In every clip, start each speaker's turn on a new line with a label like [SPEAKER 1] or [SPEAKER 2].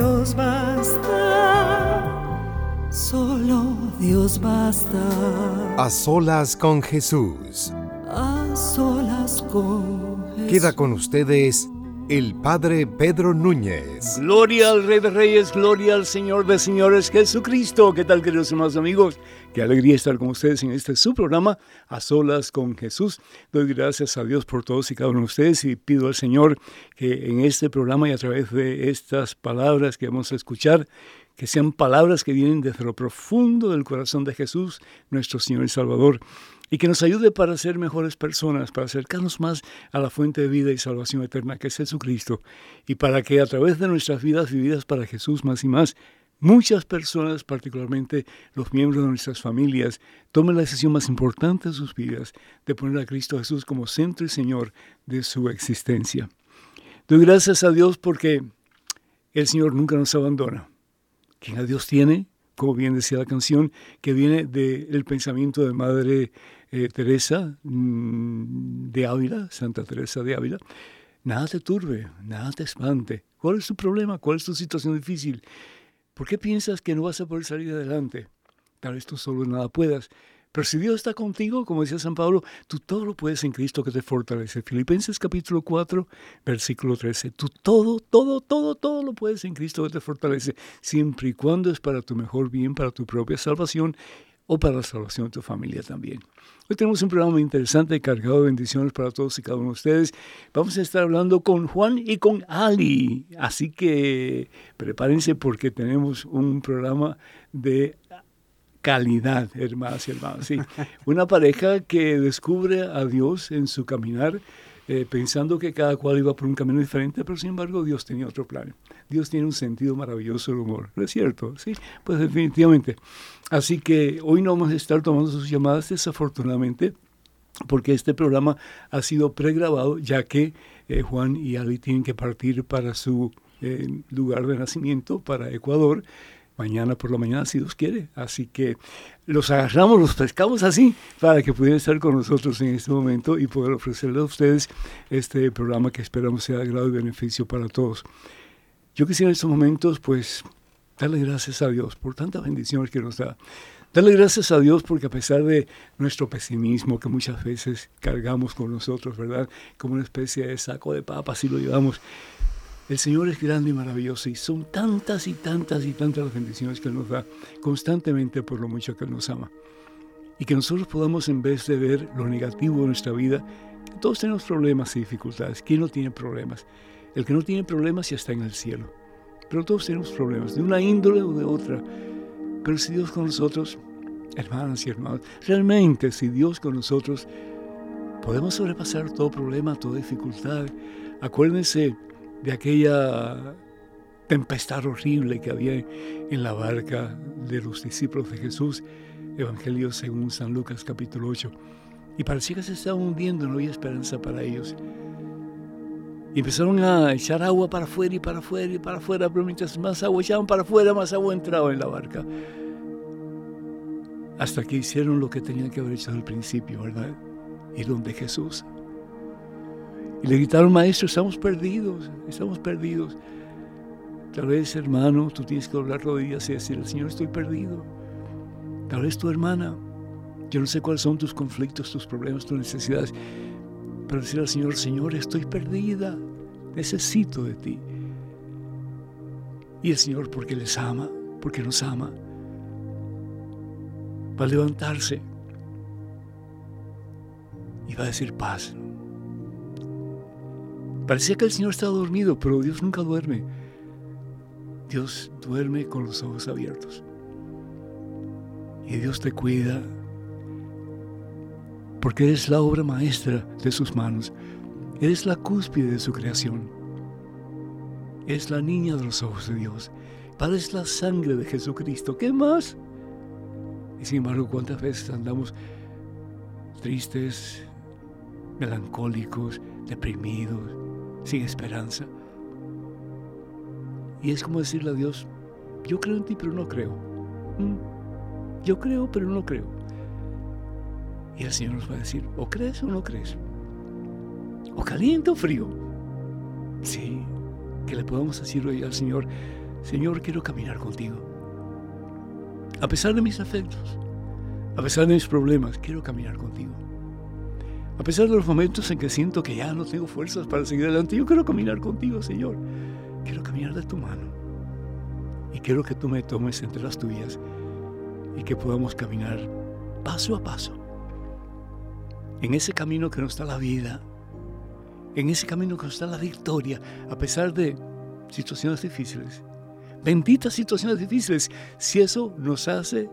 [SPEAKER 1] Dios basta, solo Dios basta.
[SPEAKER 2] A solas con Jesús.
[SPEAKER 1] A solas con Jesús.
[SPEAKER 2] Queda con ustedes el Padre Pedro Núñez.
[SPEAKER 3] Gloria al Rey de Reyes, gloria al Señor de Señores Jesucristo. ¿Qué tal, queridos hermanos amigos? Qué alegría estar con ustedes en este su programa, A Solas con Jesús. Doy gracias a Dios por todos y cada uno de ustedes y pido al Señor que en este programa y a través de estas palabras que vamos a escuchar, que sean palabras que vienen desde lo profundo del corazón de Jesús, nuestro Señor y Salvador y que nos ayude para ser mejores personas, para acercarnos más a la fuente de vida y salvación eterna que es Jesucristo, y para que a través de nuestras vidas vividas para Jesús más y más, muchas personas, particularmente los miembros de nuestras familias, tomen la decisión más importante de sus vidas de poner a Cristo Jesús como centro y Señor de su existencia. Doy gracias a Dios porque el Señor nunca nos abandona. Quien a Dios tiene, como bien decía la canción, que viene del pensamiento de Madre eh, Teresa mm, de Ávila, Santa Teresa de Ávila, nada te turbe, nada te espante. ¿Cuál es tu problema? ¿Cuál es tu situación difícil? ¿Por qué piensas que no vas a poder salir adelante? Tal vez tú solo nada puedas. Pero si Dios está contigo, como decía San Pablo, tú todo lo puedes en Cristo que te fortalece. Filipenses capítulo 4, versículo 13. Tú todo, todo, todo, todo lo puedes en Cristo que te fortalece, siempre y cuando es para tu mejor bien, para tu propia salvación o para la salvación de tu familia también. Hoy tenemos un programa muy interesante cargado de bendiciones para todos y cada uno de ustedes. Vamos a estar hablando con Juan y con Ali. Así que prepárense porque tenemos un programa de calidad, hermanas y hermanos. Sí. Una pareja que descubre a Dios en su caminar, eh, pensando que cada cual iba por un camino diferente, pero sin embargo Dios tenía otro plan. Dios tiene un sentido maravilloso del humor, ¿no es cierto? Sí, pues definitivamente. Así que hoy no vamos a estar tomando sus llamadas, desafortunadamente, porque este programa ha sido pregrabado, ya que eh, Juan y Ali tienen que partir para su eh, lugar de nacimiento, para Ecuador, mañana por la mañana, si Dios quiere. Así que los agarramos, los pescamos así, para que pudieran estar con nosotros en este momento y poder ofrecerles a ustedes este programa que esperamos sea de grado y beneficio para todos. Yo quisiera en estos momentos, pues, darle gracias a Dios por tantas bendiciones que nos da. Darle gracias a Dios porque a pesar de nuestro pesimismo que muchas veces cargamos con nosotros, ¿verdad? Como una especie de saco de papas y lo llevamos, el Señor es grande y maravilloso y son tantas y tantas y tantas las bendiciones que Él nos da constantemente por lo mucho que Él nos ama. Y que nosotros podamos, en vez de ver lo negativo de nuestra vida, todos tenemos problemas y dificultades. ¿Quién no tiene problemas? El que no tiene problemas ya está en el cielo. Pero todos tenemos problemas, de una índole o de otra. Pero si Dios con nosotros, hermanas y hermanos, realmente si Dios con nosotros, podemos sobrepasar todo problema, toda dificultad. Acuérdense de aquella tempestad horrible que había en la barca de los discípulos de Jesús, Evangelio según San Lucas capítulo 8. Y parecía que se estaban hundiendo, no había esperanza para ellos. Y empezaron a echar agua para afuera y para afuera y para afuera, pero mientras más agua echaban para afuera, más agua entraba en la barca. Hasta que hicieron lo que tenían que haber hecho al principio, ¿verdad? Ir donde Jesús. Y le gritaron, maestro, estamos perdidos, estamos perdidos. Tal vez, hermano, tú tienes que doblar rodillas y decirle, Señor, estoy perdido. Tal vez tu hermana, yo no sé cuáles son tus conflictos, tus problemas, tus necesidades, para decir al Señor, Señor, estoy perdida, necesito de ti. Y el Señor, porque les ama, porque nos ama, va a levantarse y va a decir paz. Parecía que el Señor estaba dormido, pero Dios nunca duerme. Dios duerme con los ojos abiertos. Y Dios te cuida porque eres la obra maestra de sus manos. Eres la cúspide de su creación. Es la niña de los ojos de Dios. Padre es la sangre de Jesucristo. ¿Qué más? Y sin embargo, ¿cuántas veces andamos tristes, melancólicos, deprimidos, sin esperanza? Y es como decirle a Dios, yo creo en ti, pero no creo. Mm, yo creo, pero no creo. Y el Señor nos va a decir, o crees o no crees. O caliente o frío. Sí, que le podamos decir hoy al Señor, Señor, quiero caminar contigo. A pesar de mis afectos, a pesar de mis problemas, quiero caminar contigo. A pesar de los momentos en que siento que ya no tengo fuerzas para seguir adelante, yo quiero caminar contigo, Señor. Quiero caminar de tu mano. Y quiero que tú me tomes entre las tuyas y que podamos caminar paso a paso en ese camino que nos da la vida, en ese camino que nos da la victoria, a pesar de situaciones difíciles. Benditas situaciones difíciles, si eso nos hace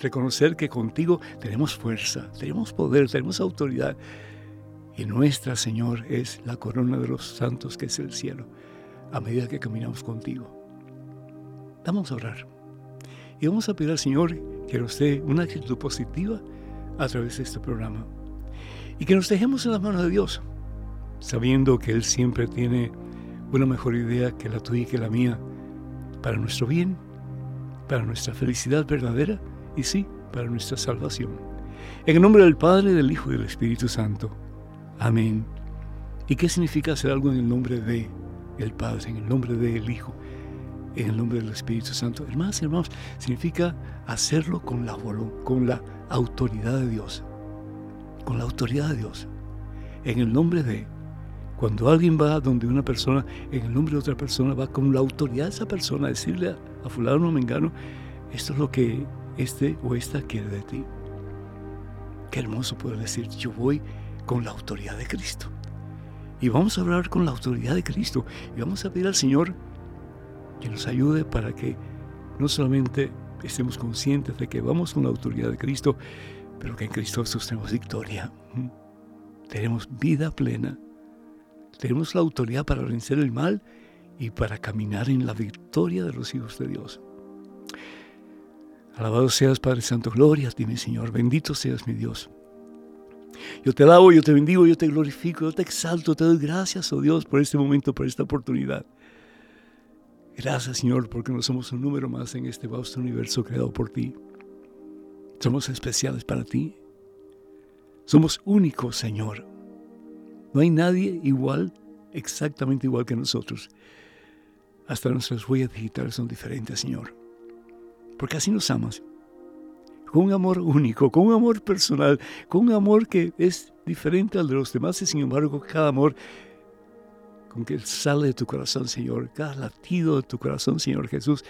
[SPEAKER 3] reconocer que contigo tenemos fuerza, tenemos poder, tenemos autoridad. Y nuestra, Señor, es la corona de los santos que es el cielo, a medida que caminamos contigo. Vamos a orar. Y vamos a pedir al Señor que nos dé una actitud positiva a través de este programa y que nos dejemos en las manos de Dios, sabiendo que Él siempre tiene una mejor idea que la tuya y que la mía, para nuestro bien, para nuestra felicidad verdadera y sí, para nuestra salvación. En el nombre del Padre, del Hijo y del Espíritu Santo. Amén. ¿Y qué significa hacer algo en el nombre de el Padre, en el nombre del Hijo, en el nombre del Espíritu Santo? Hermanos y hermanos, significa hacerlo con la, con la autoridad de Dios con la autoridad de Dios, en el nombre de. Cuando alguien va donde una persona, en el nombre de otra persona, va con la autoridad de esa persona a decirle a, fulano o mengano, esto es lo que este o esta quiere de ti. Qué hermoso poder decir, yo voy con la autoridad de Cristo. Y vamos a hablar con la autoridad de Cristo. Y vamos a pedir al Señor que nos ayude para que no solamente estemos conscientes de que vamos con la autoridad de Cristo, pero que en Cristo tenemos victoria. Tenemos vida plena. Tenemos la autoridad para vencer el mal y para caminar en la victoria de los hijos de Dios. Alabado seas Padre Santo, gloria a ti mi Señor, bendito seas mi Dios. Yo te alabo, yo te bendigo, yo te glorifico, yo te exalto, te doy gracias, oh Dios, por este momento, por esta oportunidad. Gracias Señor, porque no somos un número más en este vasto universo creado por ti. Somos especiales para ti. Somos únicos, Señor. No hay nadie igual, exactamente igual que nosotros. Hasta nuestras huellas digitales son diferentes, Señor. Porque así nos amas. Con un amor único, con un amor personal, con un amor que es diferente al de los demás y sin embargo cada amor con que sale de tu corazón, Señor, cada latido de tu corazón, Señor Jesús,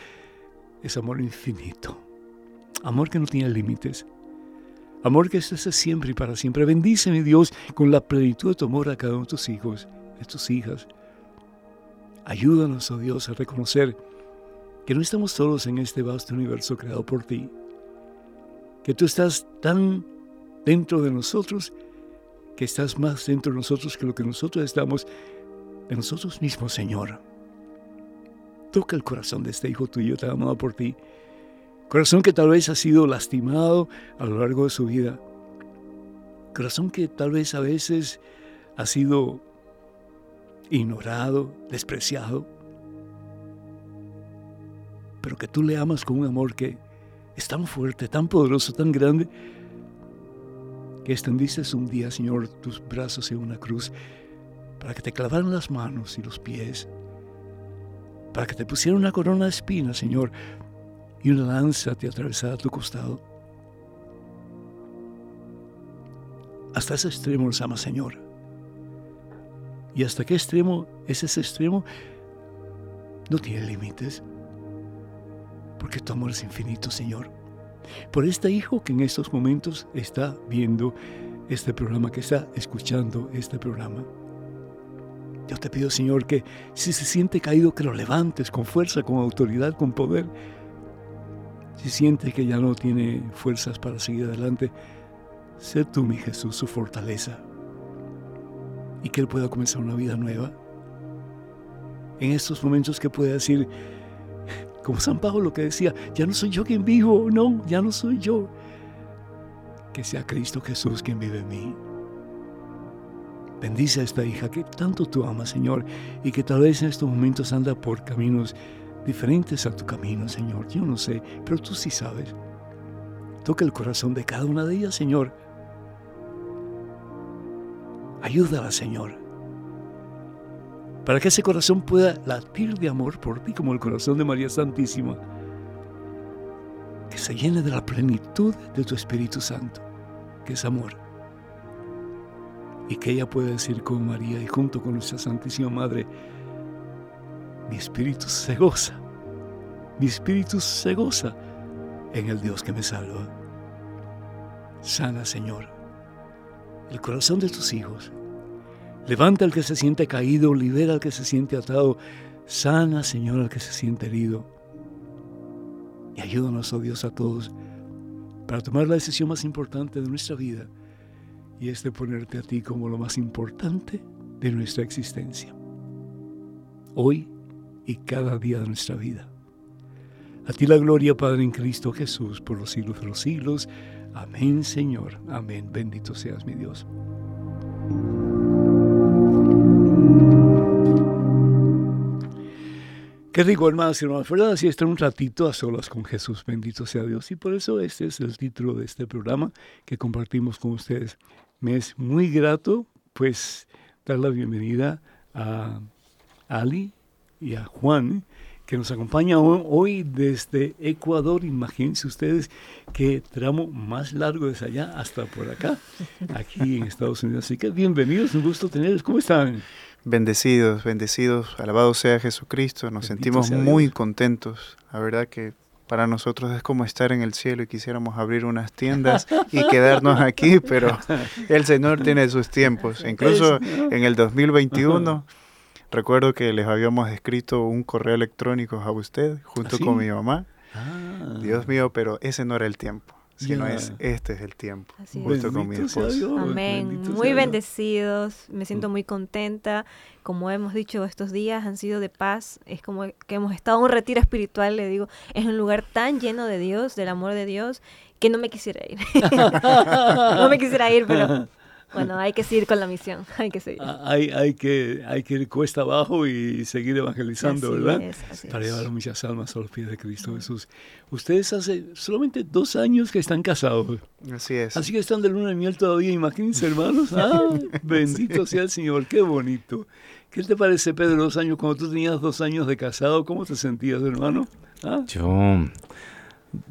[SPEAKER 3] es amor infinito. Amor que no tiene límites. Amor que esté siempre y para siempre. Bendice, mi Dios, con la plenitud de tu amor a cada uno de tus hijos, de tus hijas. Ayúdanos, oh Dios, a reconocer que no estamos solos en este vasto universo creado por ti. Que tú estás tan dentro de nosotros que estás más dentro de nosotros que lo que nosotros estamos de nosotros mismos, Señor. Toca el corazón de este hijo tuyo, te amado por ti. Corazón que tal vez ha sido lastimado a lo largo de su vida. Corazón que tal vez a veces ha sido ignorado, despreciado. Pero que tú le amas con un amor que es tan fuerte, tan poderoso, tan grande, que extendiste un día, Señor, tus brazos en una cruz para que te clavaran las manos y los pies, para que te pusieran una corona de espinas, Señor, y una lanza te atravesará tu costado. Hasta ese extremo nos ama, Señor. ¿Y hasta qué extremo es ese extremo? No tiene límites. Porque tu amor es infinito, Señor. Por este hijo que en estos momentos está viendo este programa, que está escuchando este programa. Yo te pido, Señor, que si se siente caído, que lo levantes con fuerza, con autoridad, con poder. Si siente que ya no tiene fuerzas para seguir adelante, sé tú, mi Jesús, su fortaleza. Y que Él pueda comenzar una vida nueva. En estos momentos que pueda decir, como San Pablo lo que decía, ya no soy yo quien vivo, no, ya no soy yo. Que sea Cristo Jesús quien vive en mí. Bendice a esta hija que tanto tú amas, Señor, y que tal vez en estos momentos anda por caminos diferentes a tu camino, Señor. Yo no sé, pero tú sí sabes. Toca el corazón de cada una de ellas, Señor. Ayúdala, Señor. Para que ese corazón pueda latir de amor por ti como el corazón de María Santísima. Que se llene de la plenitud de tu Espíritu Santo, que es amor y que ella pueda decir con María y junto con nuestra Santísima Madre, mi espíritu se goza, mi espíritu se goza en el Dios que me salva. Sana, Señor, el corazón de tus hijos. Levanta al que se siente caído, libera al que se siente atado. Sana, Señor, al que se siente herido. Y ayúdanos, oh Dios, a todos para tomar la decisión más importante de nuestra vida y es de ponerte a ti como lo más importante de nuestra existencia, hoy y cada día de nuestra vida. A ti la gloria, Padre, en Cristo Jesús, por los siglos de los siglos. Amén, Señor. Amén. Bendito seas, mi Dios. Qué rico, hermanos y hermanas, ¿verdad? Así está un ratito a solas con Jesús, bendito sea Dios. Y por eso este es el título de este programa que compartimos con ustedes. Me es muy grato, pues, dar la bienvenida a Ali y a Juan, que nos acompaña hoy desde Ecuador. Imagínense ustedes qué tramo más largo es allá hasta por acá, aquí en Estados Unidos. Así que bienvenidos, un gusto tenerlos. ¿Cómo están?
[SPEAKER 4] Bendecidos, bendecidos, alabado sea Jesucristo. Nos sentimos muy contentos. La verdad que para nosotros es como estar en el cielo y quisiéramos abrir unas tiendas y quedarnos aquí, pero el Señor tiene sus tiempos. Incluso en el 2021, recuerdo que les habíamos escrito un correo electrónico a usted junto ¿Ah, con mi mamá. Ah. Dios mío, pero ese no era el tiempo no es este es el tiempo. justo con mi esposo.
[SPEAKER 5] Amén. Muy bendecidos, me siento muy contenta. Como hemos dicho estos días han sido de paz, es como que hemos estado en un retiro espiritual, le digo, es un lugar tan lleno de Dios, del amor de Dios, que no me quisiera ir. no me quisiera ir, pero bueno, hay que seguir con la misión, hay que seguir.
[SPEAKER 3] Ah, hay, hay, que, hay que ir cuesta abajo y seguir evangelizando, ¿verdad? Para llevar muchas almas a los pies de Cristo Jesús. Ustedes hace solamente dos años que están casados.
[SPEAKER 4] Así es.
[SPEAKER 3] Así que están de luna de miel todavía, imagínense, hermanos. Ah, bendito sea el Señor, qué bonito. ¿Qué te parece, Pedro, dos años, cuando tú tenías dos años de casado, cómo te sentías, hermano?
[SPEAKER 6] ¿Ah? Yo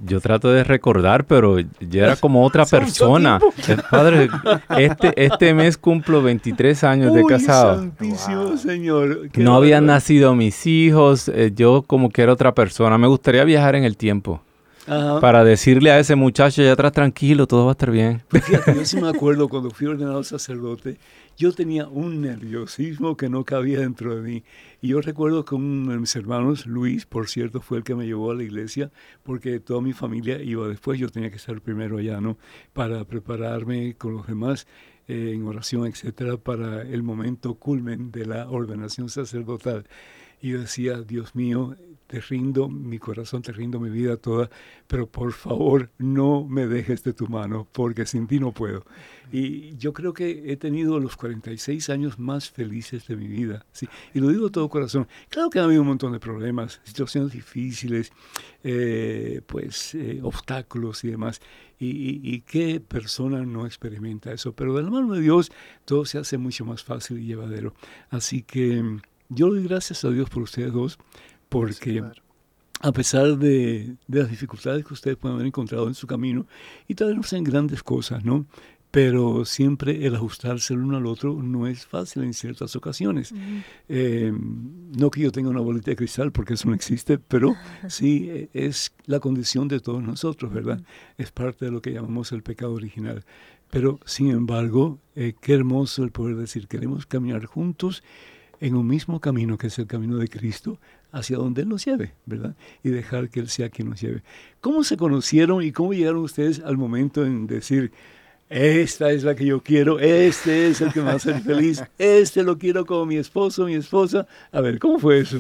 [SPEAKER 6] yo trato de recordar, pero ya era como otra persona. Eh, padre, este, este mes cumplo 23 años de casado.
[SPEAKER 3] Santísimo Señor.
[SPEAKER 6] No habían nacido mis hijos, eh, yo como que era otra persona. Me gustaría viajar en el tiempo. Para decirle a ese muchacho allá atrás, tranquilo, todo va a estar bien.
[SPEAKER 3] Fíjate, yo sí me acuerdo cuando fui ordenado sacerdote, yo tenía un nerviosismo que no cabía dentro de mí. Y yo recuerdo que uno de mis hermanos, Luis, por cierto, fue el que me llevó a la iglesia, porque toda mi familia iba después, yo tenía que estar primero allá, ¿no? Para prepararme con los demás eh, en oración, etcétera, para el momento culmen de la ordenación sacerdotal. Y yo decía, Dios mío, te rindo mi corazón, te rindo mi vida toda, pero por favor no me dejes de tu mano, porque sin ti no puedo. Y yo creo que he tenido los 46 años más felices de mi vida, ¿sí? y lo digo de todo corazón. Claro que ha habido un montón de problemas, situaciones difíciles, eh, pues eh, obstáculos y demás, y, y, qué persona no experimenta eso, pero de la mano de Dios todo se hace mucho más fácil y llevadero. Así que yo doy gracias a Dios por ustedes dos porque a pesar de, las dificultades que ustedes pueden haber encontrado en su camino, y tal vez no sean grandes cosas, ¿no? pero siempre el ajustarse el uno al otro no es fácil en ciertas ocasiones. Eh, no que yo tenga una bolita de cristal, porque eso no existe, pero sí eh, es la condición de todos nosotros, ¿verdad? Es parte de lo que llamamos el pecado original. Pero, sin embargo, eh, qué hermoso el poder decir, queremos caminar juntos en un mismo camino, que es el camino de Cristo, hacia donde Él nos lleve, ¿verdad? Y dejar que Él sea quien nos lleve. ¿Cómo se conocieron y cómo llegaron ustedes al momento en decir, esta es la que yo quiero, este es el que me va a hacer feliz, este lo quiero como mi esposo, mi esposa. A ver, ¿cómo fue eso?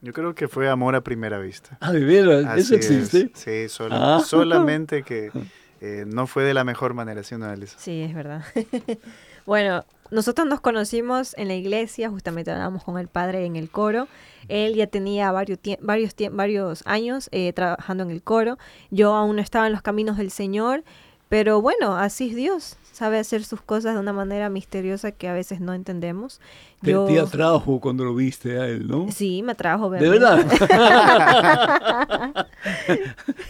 [SPEAKER 4] Yo creo que fue amor a primera vista.
[SPEAKER 3] Ah, de veras, ¿eso existe?
[SPEAKER 4] Sí, ah. solamente que eh, no fue de la mejor manera, ¿sí, Elisa?
[SPEAKER 5] Sí, es verdad. bueno, nosotros nos conocimos en la iglesia, justamente hablábamos con el padre en el coro. Él ya tenía varios, varios, varios años eh, trabajando en el coro. Yo aún no estaba en los caminos del Señor pero bueno, así es Dios. Sabe hacer sus cosas de una manera misteriosa que a veces no entendemos.
[SPEAKER 3] Te, te atrajo cuando lo viste a él, ¿no?
[SPEAKER 5] Sí, me atrajo.
[SPEAKER 3] ¿De verdad?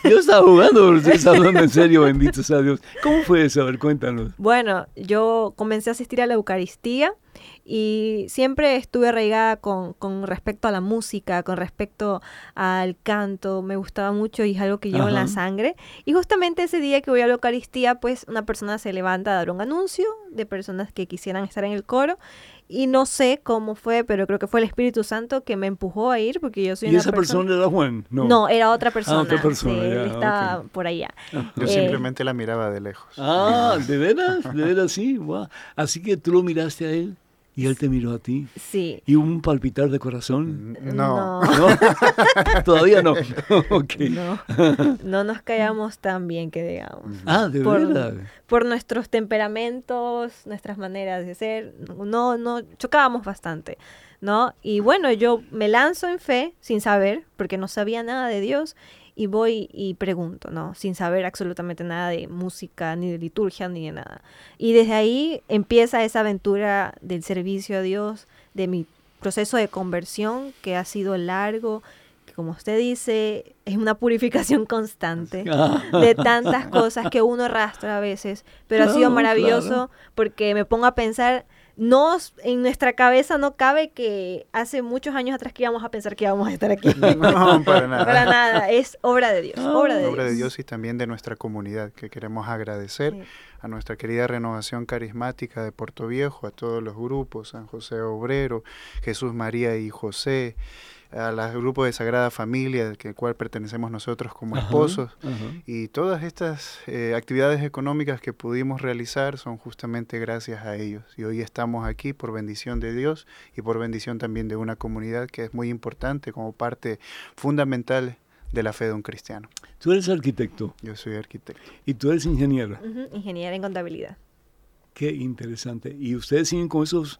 [SPEAKER 3] Yo estaba jugando, está hablando en serio, bendito sea Dios. ¿Cómo fue eso? A ver, cuéntanos.
[SPEAKER 5] Bueno, yo comencé a asistir a la Eucaristía y siempre estuve arraigada con, con, respecto a la música, con respecto al canto, me gustaba mucho y es algo que llevo en la sangre. Y justamente ese día que voy a la Eucaristía, pues una persona se levanta a dar un anuncio de personas que quisieran estar en el coro y no sé cómo fue, pero creo que fue el Espíritu Santo que me empujó a ir porque yo soy
[SPEAKER 3] ¿Y esa persona, era Juan?
[SPEAKER 5] No. era otra ah, persona. otra persona. él estaba por allá.
[SPEAKER 4] Yo simplemente la miraba de lejos.
[SPEAKER 3] Ah, ¿de veras? ¿De veras sí? Así que tú lo miraste a él. ¿Y él te miró a ti?
[SPEAKER 5] Sí.
[SPEAKER 3] ¿Y un palpitar de corazón?
[SPEAKER 4] Mm, no.
[SPEAKER 3] Todavía no.
[SPEAKER 5] No. No nos callamos tan bien que digamos.
[SPEAKER 3] Ah, de verdad.
[SPEAKER 5] Por nuestros temperamentos, nuestras maneras de ser, no, no, chocábamos bastante, ¿no? Y bueno, yo me lanzo en fe sin saber, porque no sabía nada de Dios, y voy y pregunto, ¿no? Sin saber absolutamente nada de música, ni de liturgia, ni de nada. Y desde ahí empieza esa aventura del servicio a Dios, de mi proceso de conversión que ha sido largo, como usted dice, es una purificación constante de tantas cosas que uno arrastra a veces, pero ha sido maravilloso porque me pongo a pensar no en nuestra cabeza no cabe que hace muchos años atrás que íbamos a pensar que íbamos a estar aquí.
[SPEAKER 4] No, para nada.
[SPEAKER 5] para nada, es obra de Dios, obra de
[SPEAKER 4] obra
[SPEAKER 5] Dios.
[SPEAKER 4] de Dios y también de nuestra comunidad que queremos agradecer a nuestra querida renovación carismática de Puerto Viejo, a todos los grupos, San José Obrero, Jesús María y José, al grupo de Sagrada Familia, al cual pertenecemos nosotros como esposos. Y todas estas eh, actividades económicas que pudimos realizar son justamente gracias a ellos. Y hoy estamos aquí por bendición de Dios y por bendición también de una comunidad que es muy importante como parte fundamental de la fe de un cristiano.
[SPEAKER 3] Tú eres arquitecto.
[SPEAKER 4] Yo soy arquitecto.
[SPEAKER 3] Y tú eres ingeniera.
[SPEAKER 5] ingeniera en contabilidad.
[SPEAKER 3] Qué interesante. ¿Y ustedes siguen con esos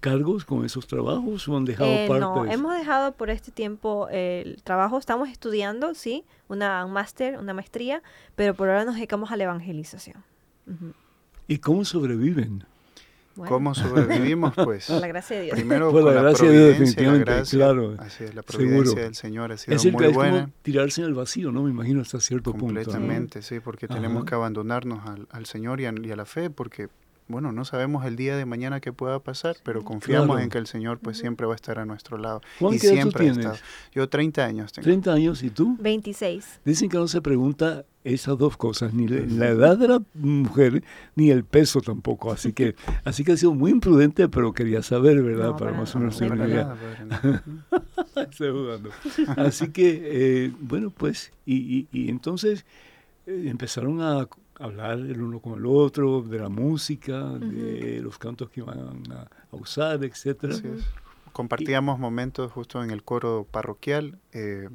[SPEAKER 3] cargos con esos trabajos o han dejado
[SPEAKER 5] eh,
[SPEAKER 3] parte?
[SPEAKER 5] No, hemos dejado por este tiempo el trabajo. Estamos estudiando, sí, una, un máster, una maestría, pero por ahora nos dedicamos a la evangelización.
[SPEAKER 3] ¿Y cómo sobreviven?
[SPEAKER 4] ¿Cómo sobrevivimos? Pues
[SPEAKER 5] por la gracia de Dios.
[SPEAKER 4] Primero por la, gracia de Dios, la gracia, claro. Así es, la providencia del Señor ha sido
[SPEAKER 3] es
[SPEAKER 4] muy buena.
[SPEAKER 3] Como tirarse en el vacío, ¿no? Me imagino hasta cierto
[SPEAKER 4] punto. Completamente, sí, porque tenemos que abandonarnos al, al Señor y a, y a, la fe, porque bueno, no sabemos el día de mañana qué pueda pasar, pero confiamos en que el Señor pues siempre va a estar a nuestro lado.
[SPEAKER 3] y
[SPEAKER 4] siempre
[SPEAKER 3] ha estado.
[SPEAKER 4] Yo 30 años tengo.
[SPEAKER 3] 30 años, ¿y tú?
[SPEAKER 5] 26.
[SPEAKER 3] Dicen que no se pregunta esas dos cosas, ni la edad de la mujer, ni el peso tampoco. Así que, así que ha sido muy imprudente, pero quería saber, ¿verdad? para, más o menos tener una idea. Estoy jugando. Así que, eh, bueno, pues, y, y, entonces eh, empezaron a hablar el uno con el otro, de la música, de los cantos que iban a, usar, etcétera.
[SPEAKER 4] Compartíamos momentos justo en el coro parroquial. Eh,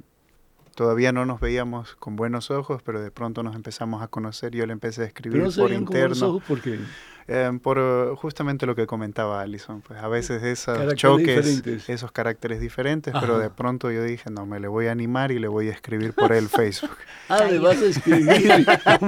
[SPEAKER 4] todavía no nos veíamos con buenos ojos, pero de pronto nos empezamos a conocer. Yo le empecé a escribir por interno.
[SPEAKER 3] ¿Por qué?
[SPEAKER 4] Em, por uh, justamente lo que comentaba Alison, pues a veces esos choques, esos caracteres diferentes, pero de pronto yo dije, no, me le voy a animar y le voy a escribir por el Facebook.
[SPEAKER 3] ah, le vas a escribir.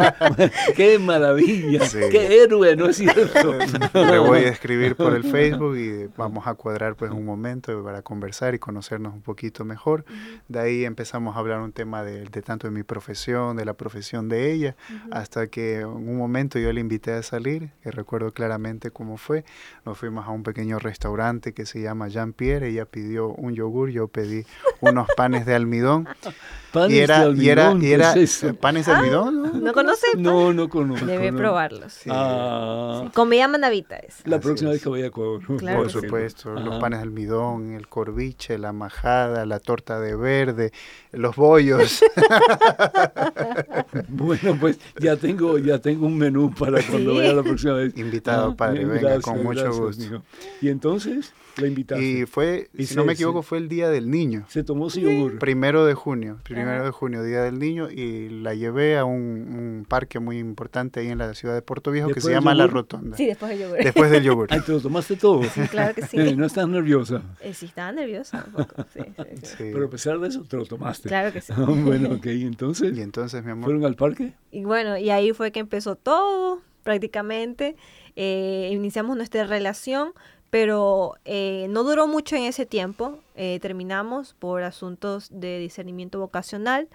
[SPEAKER 3] ¡Qué maravilla! ¡Qué héroe! ¿No es cierto?
[SPEAKER 4] le voy a escribir por el Facebook y vamos a cuadrar pues un momento para conversar y conocernos un poquito mejor. De ahí empezamos a hablar un tema de, de tanto de mi profesión, de la profesión de ella, hasta que en un momento yo le invité a salir, que recuerdo claramente cómo fue. Nos fuimos a un pequeño restaurante que se llama Jean Pierre. Ella pidió un yogur, yo pedí unos panes de almidón.
[SPEAKER 3] panes y era, de almidón, y era, y era
[SPEAKER 4] panes de almidón.
[SPEAKER 5] ¿no? ¿No conoce?
[SPEAKER 3] No, no conozco.
[SPEAKER 5] Debe probarlos.
[SPEAKER 3] Sí. Ah.
[SPEAKER 5] Sí. Comida mandavita es.
[SPEAKER 3] La próxima vez que vaya a Ecuador.
[SPEAKER 4] Claro Por supuesto, los panes de almidón, el corviche, la majada, la torta de verde, los bollos.
[SPEAKER 3] bueno, pues ya tengo, ya tengo un menú para cuando vaya la próxima vez.
[SPEAKER 4] Invitado, padre, venga, con mucho gusto.
[SPEAKER 3] Y entonces la invitaste.
[SPEAKER 4] Y fue, y si no me equivoco, fue el Día del Niño.
[SPEAKER 3] Se tomó su yogur.
[SPEAKER 4] Primero de junio, primero de junio, Día del Niño, y la llevé a un, un, parque muy importante ahí en la ciudad de Puerto Viejo que se llama La Rotonda.
[SPEAKER 5] Sí, después del yogur.
[SPEAKER 4] Después del yogur.
[SPEAKER 3] Ay, ¿te lo tomaste todo?
[SPEAKER 5] Sí, claro que sí.
[SPEAKER 3] ¿No estás nerviosa?
[SPEAKER 5] Eh, sí, estaba nerviosa un poco, sí, sí,
[SPEAKER 3] sí. Pero a pesar de eso, te lo tomaste.
[SPEAKER 5] Claro que sí.
[SPEAKER 3] bueno, ok, entonces.
[SPEAKER 4] Y entonces, mi amor.
[SPEAKER 3] ¿Fueron al parque?
[SPEAKER 5] Y bueno, y ahí fue que empezó todo, prácticamente. Eh, iniciamos nuestra relación, pero eh, no duró mucho en ese tiempo. Eh, terminamos por asuntos de discernimiento vocacional.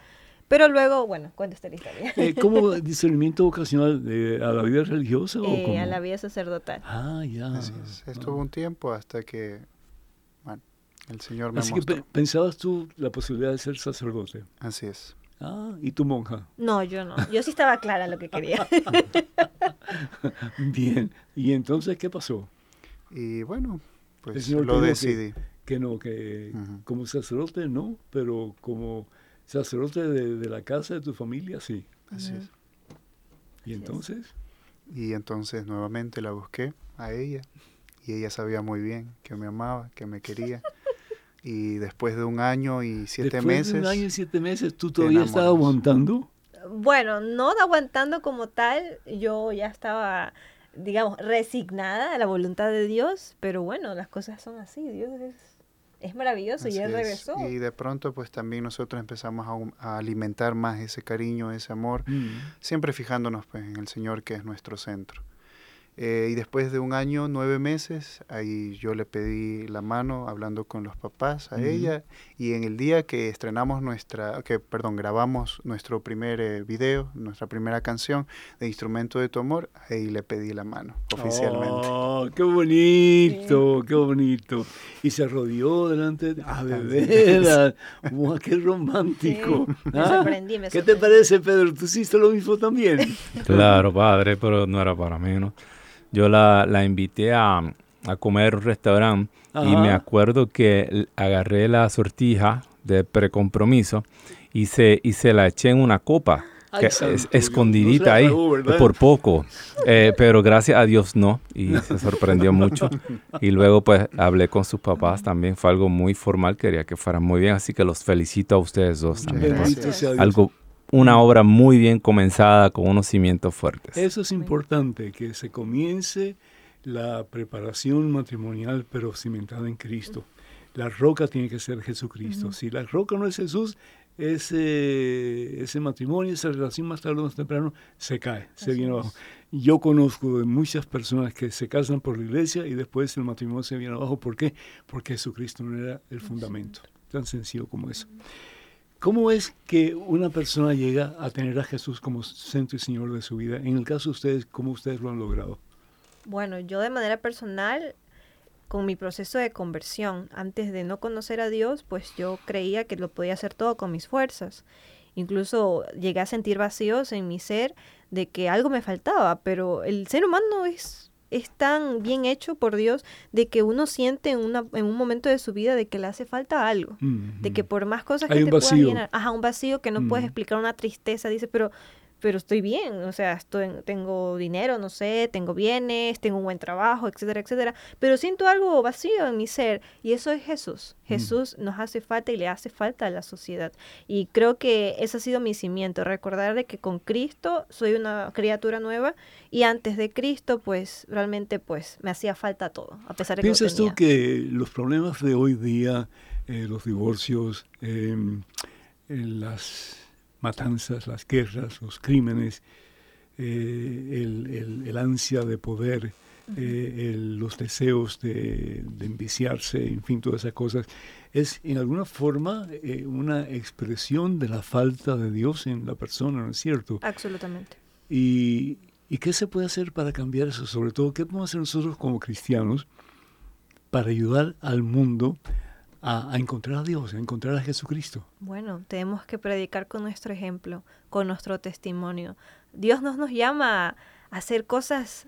[SPEAKER 5] Pero luego, bueno, cuenta esta historia.
[SPEAKER 3] Eh, ¿Cómo discernimiento vocacional? ¿A la vida religiosa o
[SPEAKER 5] eh,
[SPEAKER 3] cómo?
[SPEAKER 5] A la vida sacerdotal.
[SPEAKER 3] Ah, ya.
[SPEAKER 4] Así es. Estuvo un tiempo hasta que, bueno, el Señor me
[SPEAKER 3] Así
[SPEAKER 4] mostró.
[SPEAKER 3] que pe pensabas tú la posibilidad de ser sacerdote.
[SPEAKER 4] Así es.
[SPEAKER 3] Ah, ¿y tu monja?
[SPEAKER 5] No, yo no. Yo sí estaba clara lo que quería.
[SPEAKER 3] Bien. ¿Y entonces qué pasó?
[SPEAKER 4] Y bueno, pues
[SPEAKER 3] El Señor
[SPEAKER 4] lo decidí.
[SPEAKER 3] Que, que no, que como sacerdote no, pero como sacerdote de, de la casa de tu familia sí.
[SPEAKER 4] Así es.
[SPEAKER 3] ¿Y entonces?
[SPEAKER 4] Y entonces nuevamente la busqué a ella y ella sabía muy bien que me amaba, que me quería. Y después de un año y siete
[SPEAKER 3] Después
[SPEAKER 4] meses,
[SPEAKER 3] de un año y siete meses, ¿tú todavía estabas aguantando?
[SPEAKER 5] Bueno, no aguantando como tal, yo ya estaba, digamos, resignada a la voluntad de Dios, pero bueno, las cosas son así, Dios es, es maravilloso y Él
[SPEAKER 4] es.
[SPEAKER 5] regresó.
[SPEAKER 4] Y de pronto pues también nosotros empezamos a alimentar más ese cariño, ese amor,
[SPEAKER 3] Mm.
[SPEAKER 4] siempre fijándonos pues en el Señor que es nuestro centro. Eh, y después de un año, nueve meses, ahí yo le pedí la mano hablando con los papás a
[SPEAKER 3] Ujú.
[SPEAKER 4] ella y en el día que estrenamos nuestra, que perdón, grabamos nuestro primer eh, video, nuestra primera canción de Instrumento de tu Amor, ahí le pedí la mano oficialmente.
[SPEAKER 3] Oh, qué bonito, qué bonito. Y se rodeó delante de... ¡Ah, de veras! ¡Guau, qué romántico!
[SPEAKER 5] Sí, me
[SPEAKER 3] ¿Ah?
[SPEAKER 5] sorprendí, me
[SPEAKER 3] ¿Qué te
[SPEAKER 5] sorprendí.
[SPEAKER 3] parece, Pedro? ¿Tú hiciste lo mismo también?
[SPEAKER 6] Claro, padre, pero no era para menos. Yo la, la invité a, a comer a un restaurante y me acuerdo que agarré la sortija de precompromiso y se, y se la eché en una copa. Que es,
[SPEAKER 3] no
[SPEAKER 6] escondidita ahí,
[SPEAKER 3] ¿verdad?
[SPEAKER 6] por poco. Eh, pero gracias a Dios no, y se sorprendió mucho. Y luego pues hablé con sus papás también, fue algo muy formal, quería que fuera muy bien, así que los felicito a ustedes dos también. algo, una obra muy bien comenzada con unos cimientos fuertes.
[SPEAKER 3] Eso es importante, que se comience la preparación matrimonial, pero cimentada en Cristo. La roca tiene que ser Jesucristo. Si la roca no es Jesús, ese, ese matrimonio, esa relación más tarde o más temprano, se cae, se
[SPEAKER 5] Así
[SPEAKER 3] viene
[SPEAKER 5] es.
[SPEAKER 3] abajo. Yo conozco de muchas personas que se casan por la iglesia y después el matrimonio se viene abajo. ¿Por qué? Porque Jesucristo no era el fundamento. Tan sencillo como eso. ¿Cómo es que una persona llega a tener a Jesús como centro y Señor de su vida? En el caso de ustedes, ¿cómo ustedes lo han logrado?
[SPEAKER 5] Bueno, yo de manera personal, con mi proceso de conversión, antes de no conocer a Dios, pues yo creía que lo podía hacer todo con mis fuerzas. Incluso llegué a sentir vacíos en mi ser de que algo me faltaba, pero el ser humano es, es tan bien hecho por Dios de que uno siente en, una, en un momento de su vida de que le hace falta algo. De que por más cosas
[SPEAKER 3] Hay
[SPEAKER 5] que te puedas llenar, ajá, un vacío que no puedes
[SPEAKER 3] Mm.
[SPEAKER 5] explicar, una tristeza, dice, pero pero estoy bien, o sea, estoy, tengo dinero, no sé, tengo bienes, tengo un buen trabajo, etcétera, etcétera, pero siento algo vacío en mi ser y eso es Jesús. Mm. Jesús nos hace falta y le hace falta a la sociedad. Y creo que ese ha sido mi cimiento, recordar de que con Cristo soy una criatura nueva y antes de Cristo, pues realmente pues me hacía falta todo, a pesar de que
[SPEAKER 3] ¿Piensas tú que los problemas de hoy día, eh, los divorcios, em, eh, las matanzas, las guerras, los crímenes, eh, el, ansia de poder, eh, los deseos de, enviciarse, en fin, todas esas cosas, es en alguna forma eh, una expresión de la falta de Dios en la persona, ¿no es cierto?
[SPEAKER 5] Absolutamente.
[SPEAKER 3] Y, ¿Y qué se puede hacer para cambiar eso? Sobre todo, ¿qué podemos hacer nosotros como cristianos para ayudar al mundo a, encontrar a Dios, a encontrar a Jesucristo.
[SPEAKER 5] Bueno, tenemos que predicar con nuestro ejemplo, con nuestro testimonio. Dios no nos llama a hacer cosas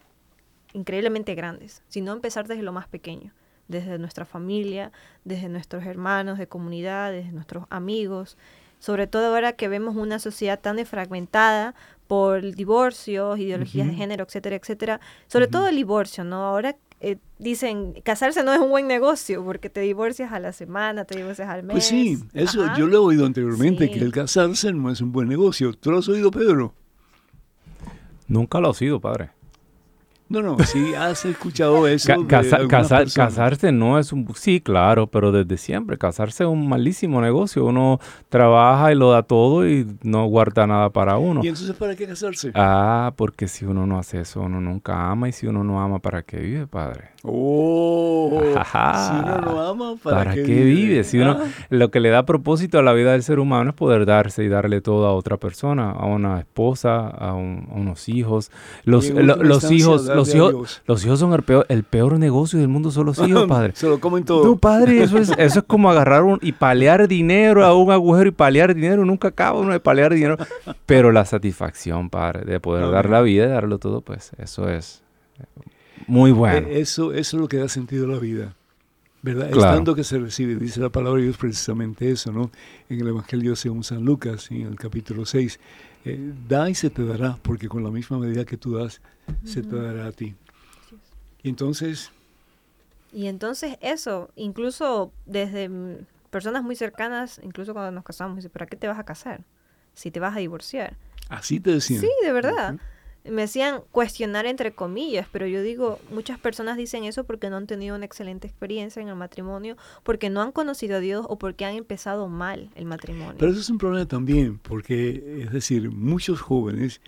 [SPEAKER 5] increíblemente grandes, sino empezar desde lo más pequeño, desde nuestra familia, desde nuestros hermanos de comunidad, desde nuestros amigos. Sobre todo ahora que vemos una sociedad tan fragmentada por divorcios, ideologías de género, etcétera, etcétera. Sobre todo el divorcio, ¿no? Ahora eh, dicen, casarse no es un buen negocio porque te divorcias a la semana, te divorcias al mes.
[SPEAKER 3] Pues sí, eso yo lo he oído anteriormente, que el casarse no es un buen negocio. ¿Tú lo has oído, Pedro?
[SPEAKER 6] Nunca lo has oído, padre.
[SPEAKER 3] No, no, sí has escuchado eso.
[SPEAKER 6] casarse no es un... Sí, claro, pero desde siempre. Casarse es un malísimo negocio. Uno trabaja y lo da todo y no guarda nada para uno.
[SPEAKER 3] ¿Y entonces para qué casarse?
[SPEAKER 6] Ah, porque si uno no hace eso, uno nunca ama. Y si uno no ama, ¿para qué vive, padre?
[SPEAKER 3] Oh, si uno no ama, ¿para,
[SPEAKER 6] qué, vive? Si uno, ah. Lo que le da propósito a la vida del ser humano es poder darse y darle todo a otra persona, a una esposa, a, unos hijos. Los, los hijos los hijos, los hijos son el peor, el peor negocio del mundo, son los hijos, padre.
[SPEAKER 3] Se lo comen todo.
[SPEAKER 6] No, padre, eso es, eso es como agarrar un, y palear dinero a un agujero y palear dinero. Nunca acaba uno de palear dinero. Pero la satisfacción, padre, de poder dar la vida y darlo todo, pues eso es muy bueno.
[SPEAKER 3] Eh, eso, eso es lo que da sentido a la vida. ¿verdad? Es tanto que se recibe, dice la palabra de Dios precisamente eso, ¿no? En el Evangelio según San Lucas, en el capítulo 6, eh, da y se te dará, porque con la misma medida que tú das, se te dará a ti. Y entonces...
[SPEAKER 5] Y entonces eso, incluso desde personas muy cercanas, incluso cuando nos casamos, dice, ¿para qué te vas a casar? Si te vas a divorciar.
[SPEAKER 3] Así te decían.
[SPEAKER 5] Sí, de verdad me decían cuestionar entre comillas, pero yo digo, muchas personas dicen eso porque no han tenido una excelente experiencia en el matrimonio, porque no han conocido a Dios o porque han empezado mal el matrimonio.
[SPEAKER 3] Pero eso es un problema también, porque es decir, muchos jóvenes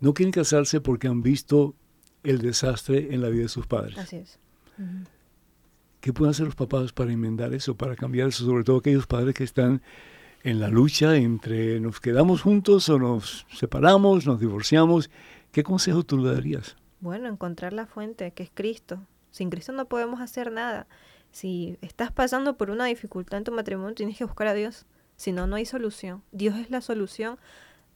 [SPEAKER 3] no quieren casarse porque han visto el desastre en la vida de sus padres.
[SPEAKER 5] Así es.
[SPEAKER 3] ¿Qué pueden hacer los papás para enmendar eso, para cambiar eso? Sobre todo aquellos padres que están en la lucha entre nos quedamos juntos o nos separamos, nos divorciamos ¿Qué consejo tú le darías?
[SPEAKER 5] Bueno, encontrar la fuente, que es Cristo. Sin Cristo no podemos hacer nada. Si estás pasando por una dificultad en tu matrimonio, tienes que buscar a Dios. Si no, no hay solución. Dios es la solución.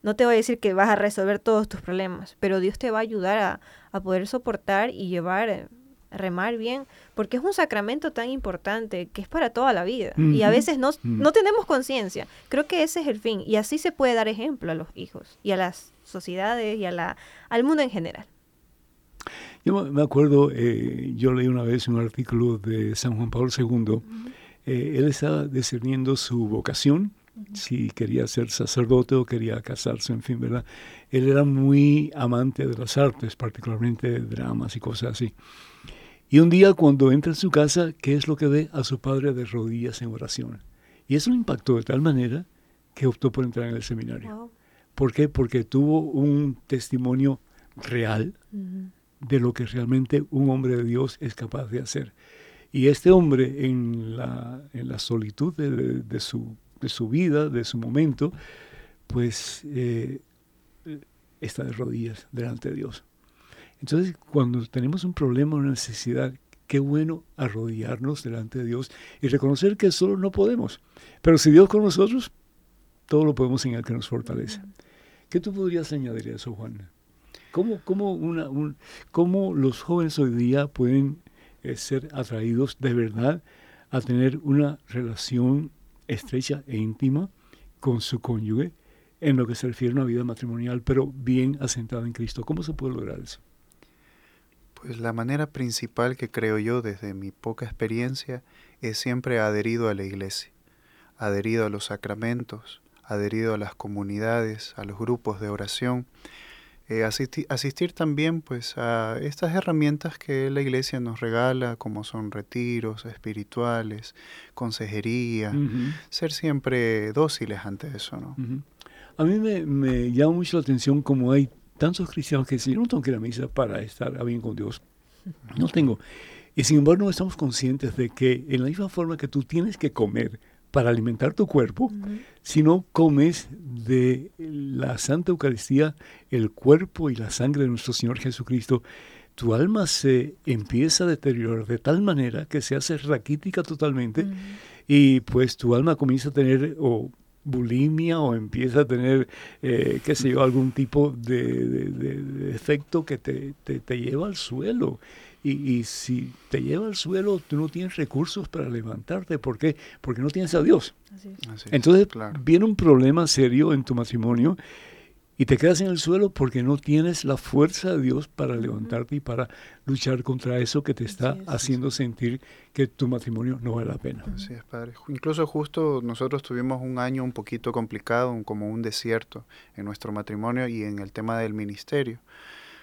[SPEAKER 5] No te voy a decir que vas a resolver todos tus problemas, pero Dios te va a ayudar a, poder soportar y llevar, a eh, remar bien, porque es un sacramento tan importante que es para toda la vida. Y a veces no, no tenemos conciencia. Creo que ese es el fin. Y así se puede dar ejemplo a los hijos y a las sociedades y a la, al mundo en general.
[SPEAKER 3] Yo me acuerdo, eh, yo leí una vez un artículo de San Juan Pablo II. Eh, él estaba discerniendo su vocación, si quería ser sacerdote o quería casarse, en fin, ¿verdad? Él era muy amante de las artes, particularmente de dramas y cosas así. Y un día cuando entra en su casa, ¿qué es lo que ve? A su padre de rodillas en oración. Y eso lo impactó de tal manera que optó por entrar en el seminario. ¿Por qué? Porque tuvo un testimonio real de lo que realmente un hombre de Dios es capaz de hacer. Y este hombre en la, en la solitud de, su, de, su, vida, de su momento, pues eh, está de rodillas delante de Dios. Entonces, cuando tenemos un problema, una necesidad, qué bueno arrodillarnos delante de Dios y reconocer que solo no podemos. Pero si Dios con nosotros, todo lo podemos en el que nos fortalece. ¿Qué tú podrías añadir a eso, Juan? ¿Cómo, cómo, una, un, cómo los jóvenes hoy día pueden eh, ser atraídos de verdad a tener una relación estrecha e íntima con su cónyuge en lo que se refiere a una vida matrimonial, pero bien asentada en Cristo. ¿Cómo se puede lograr eso?
[SPEAKER 4] Pues la manera principal que creo yo desde mi poca experiencia es siempre adherido a la iglesia, adherido a los sacramentos, adherido a las comunidades, a los grupos de oración, eh, asistir también pues a estas herramientas que la iglesia nos regala, como son retiros espirituales, consejería, ser siempre dóciles ante eso, ¿no?
[SPEAKER 3] A mí me, me, llama mucho la atención como hay tantos cristianos que dicen, yo no tengo que ir a misa para estar bien con Dios. No tengo. Y sin embargo no estamos conscientes de que en la misma forma que tú tienes que comer para alimentar tu cuerpo, si no comes de la Santa Eucaristía el cuerpo y la sangre de nuestro Señor Jesucristo, tu alma se empieza a deteriorar de tal manera que se hace raquítica totalmente y pues tu alma comienza a tener o bulimia o empieza a tener, eh, qué sé yo, algún tipo de, efecto que te, te, lleva al suelo. Y, si te lleva al suelo, tú no tienes recursos para levantarte. ¿Por qué? Porque no tienes a Dios. Entonces viene un problema serio en tu matrimonio y te quedas en el suelo porque no tienes la fuerza de Dios para levantarte y para luchar contra eso que te está haciendo sentir que tu matrimonio no vale la pena.
[SPEAKER 4] Así es, padre. Incluso justo nosotros tuvimos un año un poquito complicado, como un desierto en nuestro matrimonio y en el tema del ministerio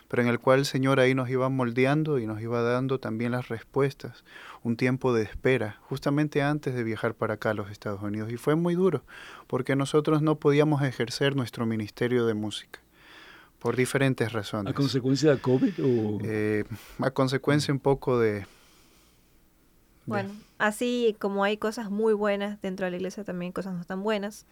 [SPEAKER 4] pero en el cual el Señor ahí nos iba moldeando y nos iba dando también las respuestas, un tiempo de espera, justamente antes de viajar para acá a los Estados Unidos. Y fue muy duro, porque nosotros no podíamos ejercer nuestro ministerio de música, por diferentes razones.
[SPEAKER 3] ¿A consecuencia de COVID? O?
[SPEAKER 4] Eh, a consecuencia un poco de...
[SPEAKER 5] Bueno, así como hay cosas muy buenas dentro de la iglesia, también cosas no tan buenas.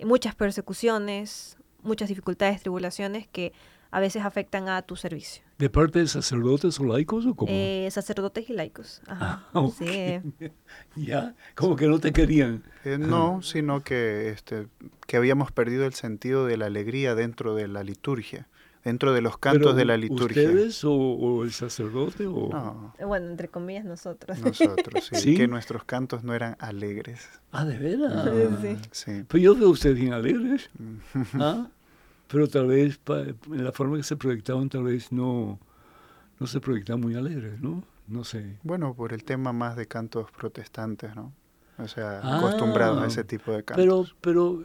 [SPEAKER 5] Muchas persecuciones, muchas dificultades, tribulaciones que a veces afectan a tu servicio.
[SPEAKER 3] ¿De parte de sacerdotes o laicos o cómo?
[SPEAKER 5] Eh, sacerdotes y laicos. Ajá.
[SPEAKER 3] Ah, sí. ya, como que no te querían.
[SPEAKER 4] Eh, no, sino que, este, que habíamos perdido el sentido de la alegría dentro de la liturgia, dentro de los cantos de la liturgia.
[SPEAKER 3] ¿Ustedes o, el sacerdote? O...
[SPEAKER 4] No.
[SPEAKER 5] Bueno, entre comillas nosotros.
[SPEAKER 4] Nosotros, sí, Que nuestros cantos no eran alegres.
[SPEAKER 3] Ah, ¿de verdad?
[SPEAKER 5] sí.
[SPEAKER 3] sí. Pero yo veo a ustedes bien alegres. ¿Ah? Pero tal vez en la forma que se proyectaban tal vez no, no se proyectaban muy alegres, ¿no? No sé.
[SPEAKER 4] Bueno, por el tema más de cantos protestantes, ¿no? O sea, acostumbrados a ese tipo de
[SPEAKER 3] cantos. Pero, pero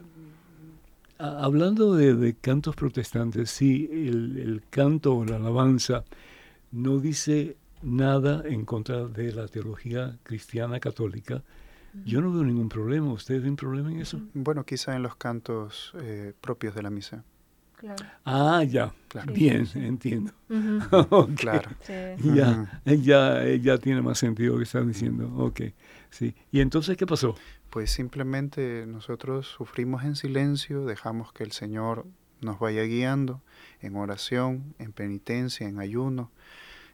[SPEAKER 3] hablando de, cantos protestantes, sí, el, el canto o la alabanza no dice nada en contra de la teología cristiana católica, yo no veo ningún problema. ¿Ustedes ven problema en eso?
[SPEAKER 4] Bueno, quizá en los cantos eh, propios de la misa.
[SPEAKER 3] Ah, ya. Bien, entiendo.
[SPEAKER 4] Claro.
[SPEAKER 3] Ya, ya, ya tiene más sentido lo que están diciendo. Ok, sí. ¿Y entonces qué pasó?
[SPEAKER 4] Pues simplemente nosotros sufrimos en silencio, dejamos que el Señor nos vaya guiando en oración, en penitencia, en ayuno,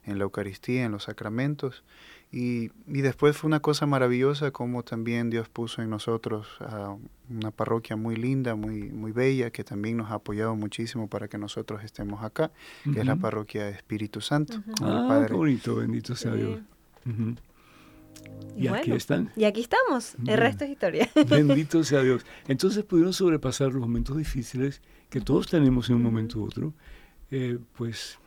[SPEAKER 4] en la Eucaristía, en los sacramentos. Y, y, después fue una cosa maravillosa como también Dios puso en nosotros a una parroquia muy linda, muy, muy bella, que también nos ha apoyado muchísimo para que nosotros estemos acá, que es la parroquia Espíritu Santo.
[SPEAKER 3] Ah, qué bonito, bendito sea Dios. Y, aquí están.
[SPEAKER 5] Y aquí estamos, el resto es historia.
[SPEAKER 3] Bendito sea Dios. Entonces pudieron sobrepasar los momentos difíciles que todos tenemos en un momento u otro, eh, pues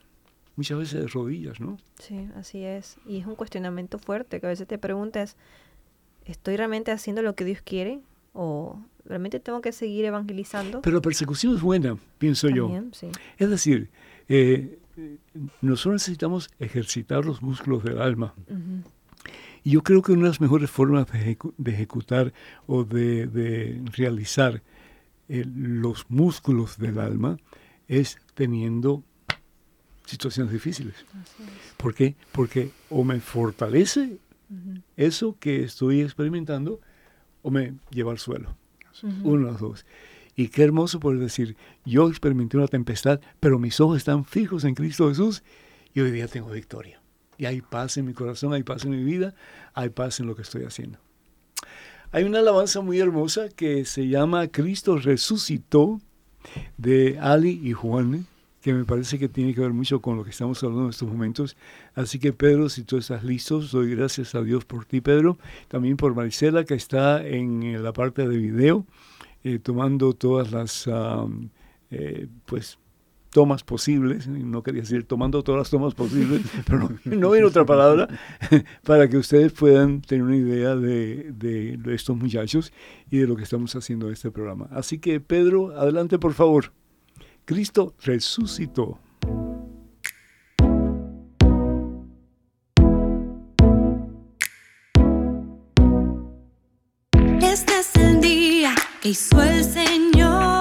[SPEAKER 3] muchas veces de rodillas, ¿no?
[SPEAKER 5] Sí, así es. Y es un cuestionamiento fuerte, que a veces te preguntas, ¿estoy realmente haciendo lo que Dios quiere? ¿O realmente tengo que seguir evangelizando?
[SPEAKER 3] Pero la persecución es buena, pienso yo. Sí. Es decir, eh, nosotros necesitamos ejercitar los músculos del alma. Y yo creo que una de las mejores formas de, ejecutar o de, realizar eh, los músculos del alma es teniendo situaciones difíciles. ¿Por qué? Porque o me fortalece eso que estoy experimentando o me lleva al suelo. Uno de los dos. Y qué hermoso poder decir, yo experimenté una tempestad, pero mis ojos están fijos en Cristo Jesús y hoy día tengo victoria. Y hay paz en mi corazón, hay paz en mi vida, hay paz en lo que estoy haciendo. Hay una alabanza muy hermosa que se llama Cristo resucitó de Ali y Juan que me parece que tiene que ver mucho con lo que estamos hablando en estos momentos. Así que Pedro, si tú estás listo, doy gracias a Dios por ti, Pedro, también por Maricela, que está en la parte de video. eh, tomando todas las eh, pues tomas posibles, no quería decir tomando todas las tomas posibles, pero no, viene otra palabra, para que ustedes puedan tener una idea de, de, estos muchachos y de lo que estamos haciendo en este programa. Así que Pedro, adelante por favor. Cristo resucitó.
[SPEAKER 1] Este es el día que hizo el Señor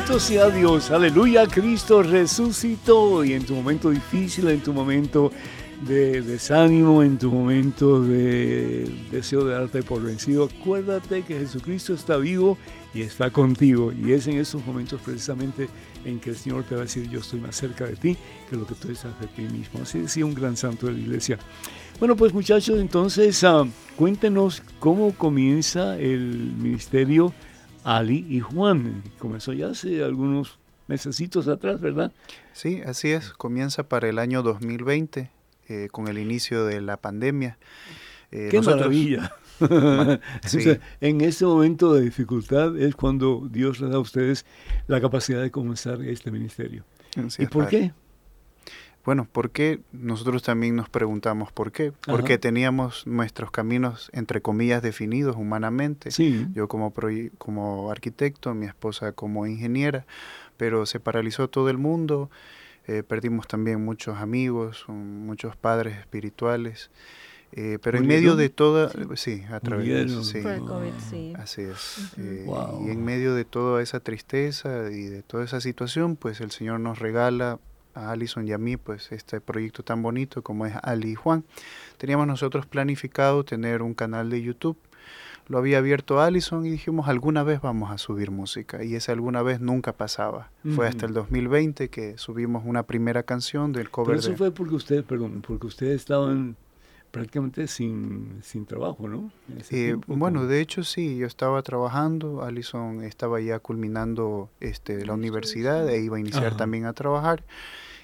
[SPEAKER 3] Bendito sea Dios, aleluya, Cristo resucitó y en tu momento difícil, en tu momento de desánimo, en tu momento de deseo de darte por vencido, acuérdate que Jesucristo está vivo y está contigo. Y es en esos momentos precisamente en que el Señor te va a decir, yo estoy más cerca de ti que lo que tú estás de ti mismo. Así decía un gran santo de la iglesia. Bueno, pues muchachos, entonces ah, cuéntenos cómo comienza el ministerio Ali y Juan. Comenzó ya hace algunos mesecitos atrás, ¿verdad?
[SPEAKER 4] Sí, así es. Comienza para el año 2020 eh, con el inicio de la pandemia.
[SPEAKER 3] Eh, ¡Qué maravilla! en ese momento de dificultad es cuando Dios le da a ustedes la capacidad de comenzar este ministerio. ¿Y por qué?
[SPEAKER 4] Bueno, porque nosotros también nos preguntamos por qué. Porque teníamos nuestros caminos, entre comillas, definidos humanamente. Yo como, como arquitecto, mi esposa como ingeniera, pero se paralizó todo el mundo. Eh, perdimos también muchos amigos, muchos padres espirituales. Eh, pero en medio de toda, sí, a través de sí, COVID, sí. Así es. Eh, y en medio de toda esa tristeza y de toda esa situación, pues el Señor nos regala a Alison y a mí, pues este proyecto tan bonito como es Ali y Juan. Teníamos nosotros planificado tener un canal de YouTube. Lo había abierto Alison y dijimos alguna vez vamos a subir música y esa alguna vez nunca pasaba. Fue hasta el 2020 que subimos una primera canción del cover.
[SPEAKER 3] Pero eso fue porque usted, perdón, porque ustedes estaban prácticamente sin, sin trabajo, ¿no?
[SPEAKER 4] Eh, bueno, de hecho sí, yo estaba trabajando, Alison estaba ya culminando este, la universidad e iba a iniciar también a trabajar,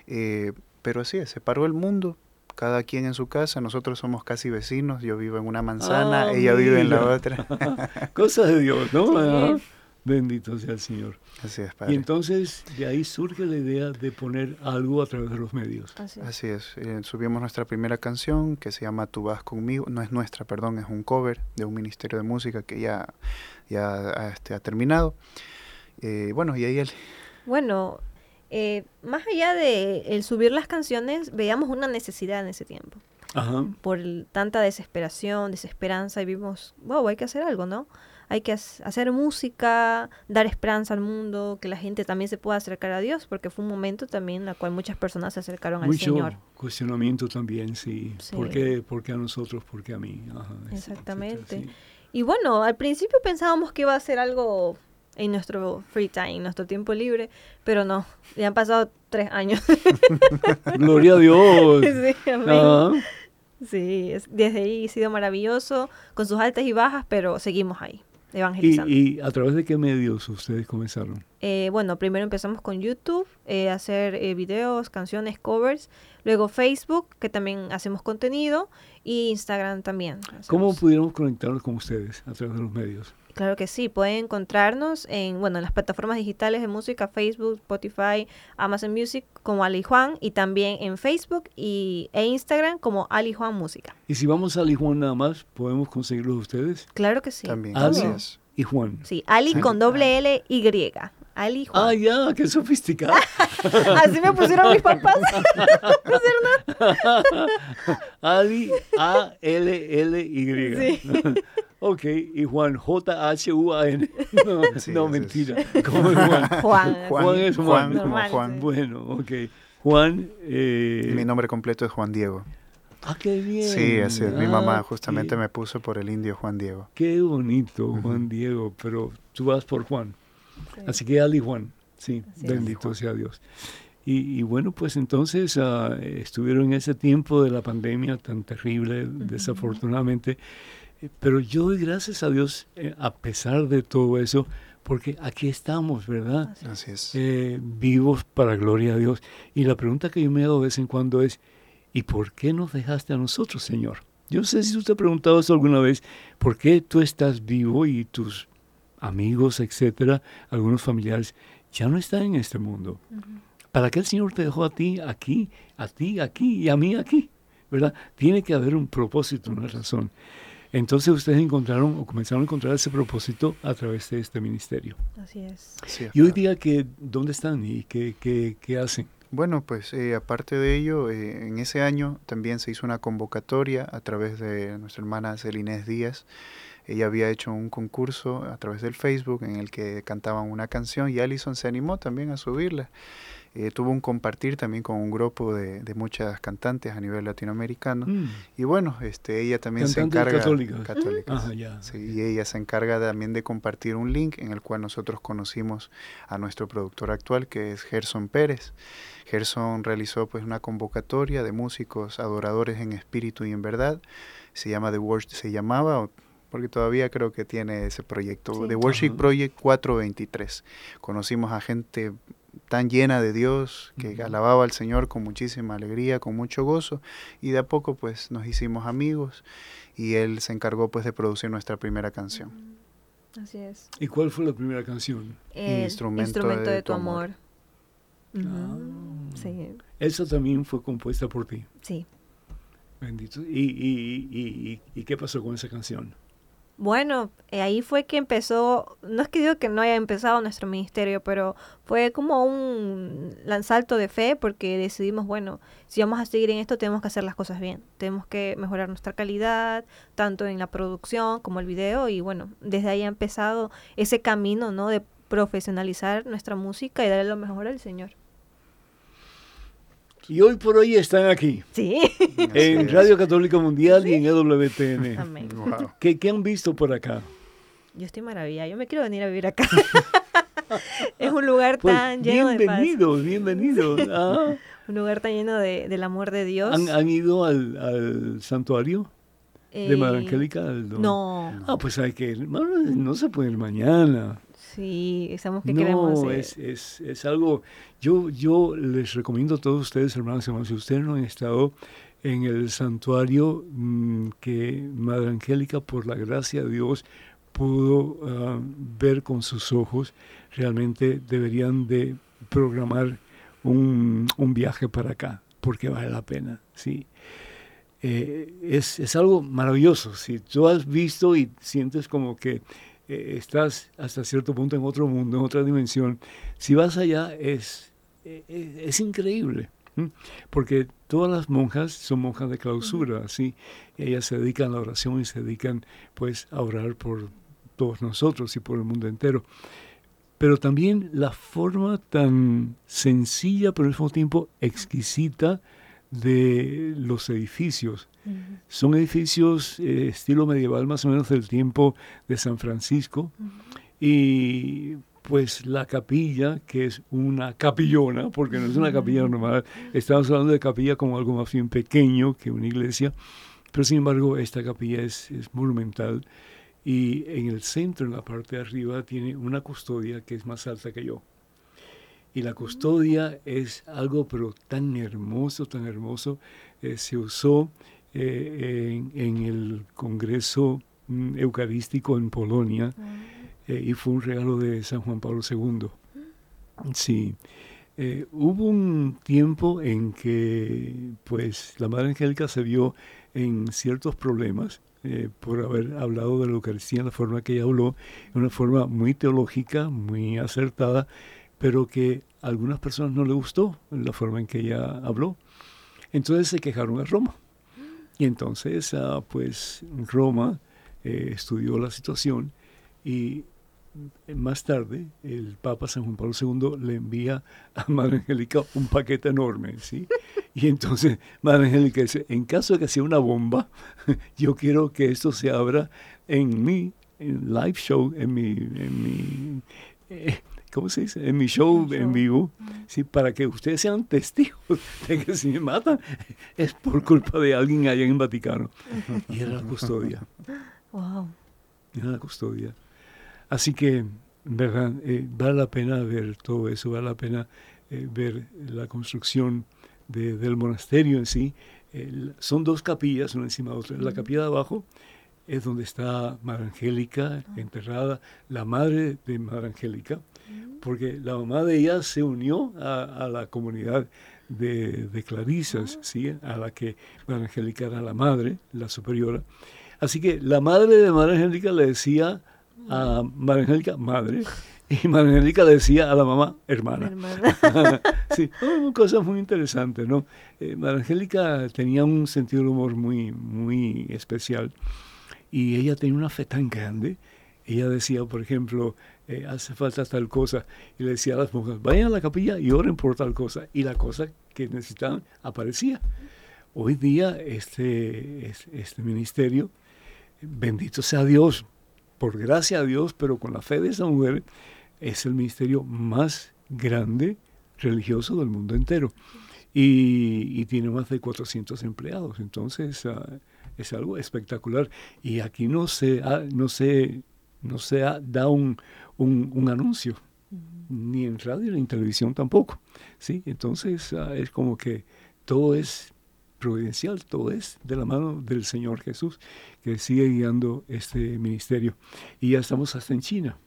[SPEAKER 4] eh, pero sí, se paró el mundo, cada quien en su casa, nosotros somos casi vecinos, yo vivo en una manzana, ah, ella vive en la otra.
[SPEAKER 3] Cosas de Dios, ¿no? Bendito sea el Señor.
[SPEAKER 4] Así es,
[SPEAKER 3] Y entonces de ahí surge la idea de poner algo a través de los medios.
[SPEAKER 4] Así es. Eh, subimos nuestra primera canción que se llama Tú vas conmigo. No es nuestra, perdón, es un cover de un ministerio de música que ya, ya este, ha terminado. Eh, bueno, y ahí él...
[SPEAKER 5] Bueno, eh, más allá de el subir las canciones, veíamos una necesidad en ese tiempo. Por tanta desesperación, desesperanza, y vimos, wow, hay que hacer algo, ¿no? Hay que hacer música, dar esperanza al mundo, que la gente también se pueda acercar a Dios, porque fue un momento también en el cual muchas personas se acercaron al Señor.
[SPEAKER 3] Mucho cuestionamiento también, sí. ¿Por, qué, ¿Por, qué, a nosotros? ¿Por qué a mí?
[SPEAKER 5] Exactamente. Y bueno, al principio pensábamos que iba a ser algo en nuestro free time, nuestro tiempo libre, pero no, ya han pasado tres años.
[SPEAKER 3] Gloria a Dios.
[SPEAKER 5] Sí, amén. sí, desde ahí ha sido maravilloso, con sus altas y bajas, pero seguimos ahí. Evangelizando.
[SPEAKER 3] ¿Y, a través de qué medios ustedes comenzaron?
[SPEAKER 5] Eh, bueno, primero empezamos con YouTube, eh, hacer eh, videos, canciones, covers, luego Facebook, que también hacemos contenido, y Instagram también.
[SPEAKER 3] ¿Cómo pudieron conectarnos con ustedes a través de los medios?
[SPEAKER 5] Claro que sí, pueden encontrarnos en, bueno, en las plataformas digitales de música, Facebook, Spotify, Amazon Music como Ali Juan y también en Facebook y, e Instagram como Ali Juan Música.
[SPEAKER 3] Y si vamos a Ali Juan nada más, ¿podemos conseguirlos ustedes?
[SPEAKER 5] Claro que sí.
[SPEAKER 4] También.
[SPEAKER 3] Ali y Juan.
[SPEAKER 5] Sí, Ali con doble L Y. Ali Juan.
[SPEAKER 3] Ah, ya, qué sofisticado.
[SPEAKER 5] Así me pusieron mis papás.
[SPEAKER 3] Ali A L L Y. Sí. Ok, y Juan, J-H-U-A-N. No, no mentira. ¿Cómo es Juan?
[SPEAKER 5] Juan.
[SPEAKER 3] Juan es Juan.
[SPEAKER 4] Juan, Juan.
[SPEAKER 3] Bueno, ok. Juan. Eh...
[SPEAKER 4] Mi nombre completo es Juan Diego.
[SPEAKER 3] Ah, qué bien.
[SPEAKER 4] Sí, así es. Mi mamá justamente me puso por el indio Juan Diego.
[SPEAKER 3] Qué bonito, Juan Diego, pero tú vas por Juan. Así que Ali Juan, sí, bendito sea Dios. Y, bueno, pues entonces uh, estuvieron en ese tiempo de la pandemia tan terrible, desafortunadamente. Pero yo doy gracias a Dios eh, a pesar de todo eso, porque aquí estamos, ¿verdad?
[SPEAKER 4] Así es.
[SPEAKER 3] Eh, vivos para gloria a Dios. Y la pregunta que yo me hago de vez en cuando es, ¿y por qué nos dejaste a nosotros, Señor? Yo no sé si usted ha preguntado eso alguna vez, ¿por qué tú estás vivo y tus amigos, etcétera, algunos familiares, ya no están en este mundo? ¿Para qué el Señor te dejó a ti aquí, a ti aquí y a mí aquí? ¿Verdad? Tiene que haber un propósito, una razón. Entonces ustedes encontraron o comenzaron a encontrar ese propósito a través de este ministerio.
[SPEAKER 5] Así es.
[SPEAKER 3] y hoy día, que, ¿dónde están y qué, qué, qué hacen?
[SPEAKER 4] Bueno, pues eh, aparte de ello, eh, en ese año también se hizo una convocatoria a través de nuestra hermana Celinés Díaz. Ella había hecho un concurso a través del Facebook en el que cantaban una canción y Allison se animó también a subirla. Eh, tuvo un compartir también con un grupo de, muchas cantantes a nivel latinoamericano. Mm. Y bueno, este, ella también se encarga...
[SPEAKER 3] Católicas.
[SPEAKER 4] católicas sí, y ella se encarga también de compartir un link en el cual nosotros conocimos a nuestro productor actual, que es Gerson Pérez. Gerson realizó pues una convocatoria de músicos adoradores en espíritu y en verdad. Se llama The Worship, se llamaba porque todavía creo que tiene ese proyecto, The Worship Project 423. Conocimos a gente tan llena de Dios, que alababa al Señor con muchísima alegría, con mucho gozo, y de a poco pues nos hicimos amigos y él se encargó pues de producir nuestra primera canción.
[SPEAKER 5] Así es.
[SPEAKER 3] ¿Y cuál fue la primera canción?
[SPEAKER 5] instrumento, de, tu amor. Ah. sí.
[SPEAKER 3] Esa también fue compuesta por ti.
[SPEAKER 5] Sí.
[SPEAKER 3] Bendito. ¿Y, y, y, y qué pasó con esa canción?
[SPEAKER 5] Bueno, eh, ahí fue que empezó, no es que digo que no haya empezado nuestro ministerio, pero fue como un lanzalto de fe porque decidimos, bueno, si vamos a seguir en esto tenemos que hacer las cosas bien, tenemos que mejorar nuestra calidad, tanto en la producción como el video y bueno, desde ahí ha empezado ese camino, ¿no? De profesionalizar nuestra música y darle lo mejor al Señor.
[SPEAKER 3] Y hoy por hoy están aquí.
[SPEAKER 5] Sí.
[SPEAKER 3] En Radio Católica Mundial y en EWTN.
[SPEAKER 5] Amén.
[SPEAKER 3] ¿Qué, han visto por acá?
[SPEAKER 5] Yo estoy maravilla. Yo me quiero venir a vivir acá. es un lugar
[SPEAKER 3] pues,
[SPEAKER 5] tan lleno
[SPEAKER 3] de paz. Bienvenidos, bienvenidos. Ah.
[SPEAKER 5] un lugar tan lleno de, del amor de Dios.
[SPEAKER 3] ¿Han, ido al, al santuario? ¿De eh, Madre Angélica?
[SPEAKER 5] No.
[SPEAKER 3] Ah, pues hay que ir. No se puede ir mañana.
[SPEAKER 5] Sí, estamos que queremos
[SPEAKER 3] hacer. Es, es, es algo, yo, yo les recomiendo a todos ustedes, hermanos y hermanos, si ustedes no han estado en el santuario mm, que Madre Angélica, por la gracia de Dios, pudo ah, ver con sus ojos, realmente deberían de programar un, un viaje para acá, porque vale la pena, ¿sí? Eh, es, es, algo maravilloso. Si tú has visto y sientes como que eh, estás hasta cierto punto en otro mundo, en otra dimensión, si vas allá es, es, es increíble. Porque todas las monjas son monjas de clausura, así ellas se dedican a la oración y se dedican pues a orar por todos nosotros y por el mundo entero. Pero también la forma tan sencilla, pero al mismo tiempo exquisita de los edificios. Son edificios eh, estilo medieval más o menos del tiempo de San Francisco. Y pues la capilla, que es una capillona, porque no es una capilla normal, estamos hablando de capilla como algo más bien pequeño que una iglesia, pero sin embargo esta capilla es, es monumental y en el centro, en la parte de arriba, tiene una custodia que es más alta que yo. Y la custodia es algo pero tan hermoso, tan hermoso, eh, se usó eh, en, en, el Congreso mm, Eucarístico en Polonia. Eh, y fue un regalo de San Juan Pablo II. Sí. Eh, hubo un tiempo en que pues la Madre Angélica se vio en ciertos problemas eh, por haber hablado de la Eucaristía en la forma que ella habló, en una forma muy teológica, muy acertada, pero que a algunas personas no le gustó la forma en que ella habló. Entonces se quejaron a Roma. Y entonces, ah, pues Roma estudió la situación y más tarde, el Papa San Juan Pablo II le envía a Madre Angélica un paquete enorme, ¿sí? Y entonces Madre Angélica dice, en caso de que sea una bomba, yo quiero que esto se abra en mi live show, en mi, en mi eh, ¿cómo se dice? En mi show, en vivo, ¿sí? Para que ustedes sean testigos de que si me matan es por culpa de alguien allá en el Vaticano. Y era la custodia.
[SPEAKER 5] Wow.
[SPEAKER 3] Era la custodia. Así que, ¿verdad? Eh, vale la pena ver todo eso, vale la pena eh, ver la construcción de, del monasterio en sí. son dos capillas, una encima de otra. La capilla de abajo es donde está Madre Angélica enterrada, la madre de Madre Angélica, porque la mamá de ella se unió a, la comunidad de, de clarisas, ¿sí? a la que Madre Angélica era la madre, la superiora. Así que la madre de Madre Angélica le decía a María Angélica, madre, y María Angélica decía a la mamá, hermana. sí, cosas muy interesantes, ¿no? Eh, María Angélica tenía un sentido del humor muy, muy especial y ella tenía una fe tan grande. Ella decía, por ejemplo, eh, hace falta tal cosa, y le decía a las monjas, vayan a la capilla y oren por tal cosa, y la cosa que necesitaban aparecía. Hoy día este, este ministerio, bendito sea Dios, por gracia a Dios, pero con la fe de esa mujer, es el ministerio más grande religioso del mundo entero. Y, tiene más de 400 empleados. Entonces, ah, es algo espectacular. Y aquí no se, no se, no se da un, un, anuncio, ni en radio ni en televisión tampoco. ¿sí? Entonces, ah, es como que todo es providencial, todo es de la mano del Señor Jesús, que sigue guiando este ministerio. Y ya estamos hasta en China.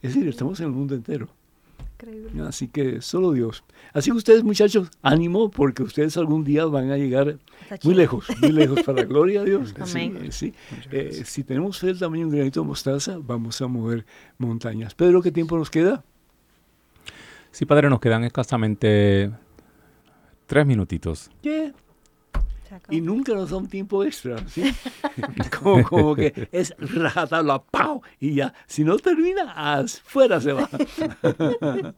[SPEAKER 3] Es decir, estamos en el mundo entero. Increíble. Así que solo Dios. Así que ustedes, muchachos, ánimo, porque ustedes algún día van a llegar muy lejos, muy lejos, para la gloria a Dios. Amén. Sí, eh, si tenemos fe de un granito de mostaza, vamos a mover montañas. Pedro, ¿qué tiempo nos queda?
[SPEAKER 6] Sí, Padre, nos quedan escasamente tres minutitos.
[SPEAKER 3] ¿Qué? Y nunca nos da un tiempo extra, ¿sí? como, que es la pau y ya, si no termina, fuera se va.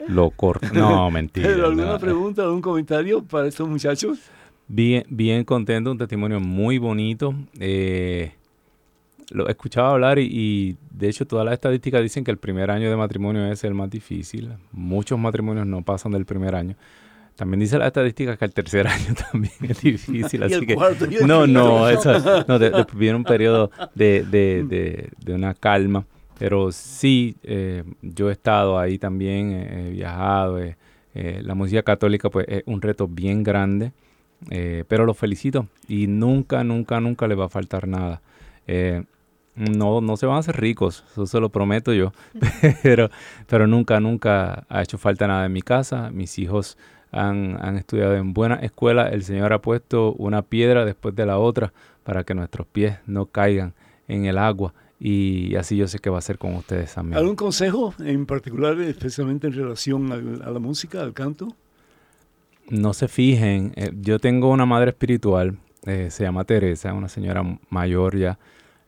[SPEAKER 6] Lo corto, no, mentira.
[SPEAKER 3] ¿Pero alguna pregunta, algún comentario para estos muchachos?
[SPEAKER 6] Bien, bien contento, un testimonio muy bonito. Eh, lo he escuchado hablar y, y, de hecho todas las estadísticas dicen que el primer año de matrimonio es el más difícil. Muchos matrimonios no pasan del primer año. También dice la estadística que el tercer año también es difícil, así que no, no, eso, no, de, viene un periodo de, de, de, una calma, pero sí, eh, yo he estado ahí también, he viajado, eh, eh, la música católica pues es un reto bien grande, pero lo felicito y nunca, nunca, nunca le va a faltar nada. no, no se van a hacer ricos, eso se lo prometo yo, pero, pero nunca, nunca ha hecho falta nada en mi casa. Mis hijos han, han estudiado en buena escuela. El Señor ha puesto una piedra después de la otra para que nuestros pies no caigan en el agua. Y así yo sé que va a ser con ustedes también.
[SPEAKER 3] ¿Algún consejo en particular, especialmente en relación a la música, al canto?
[SPEAKER 6] No se fijen, eh, yo tengo una madre espiritual, eh, se llama Teresa, una señora mayor ya,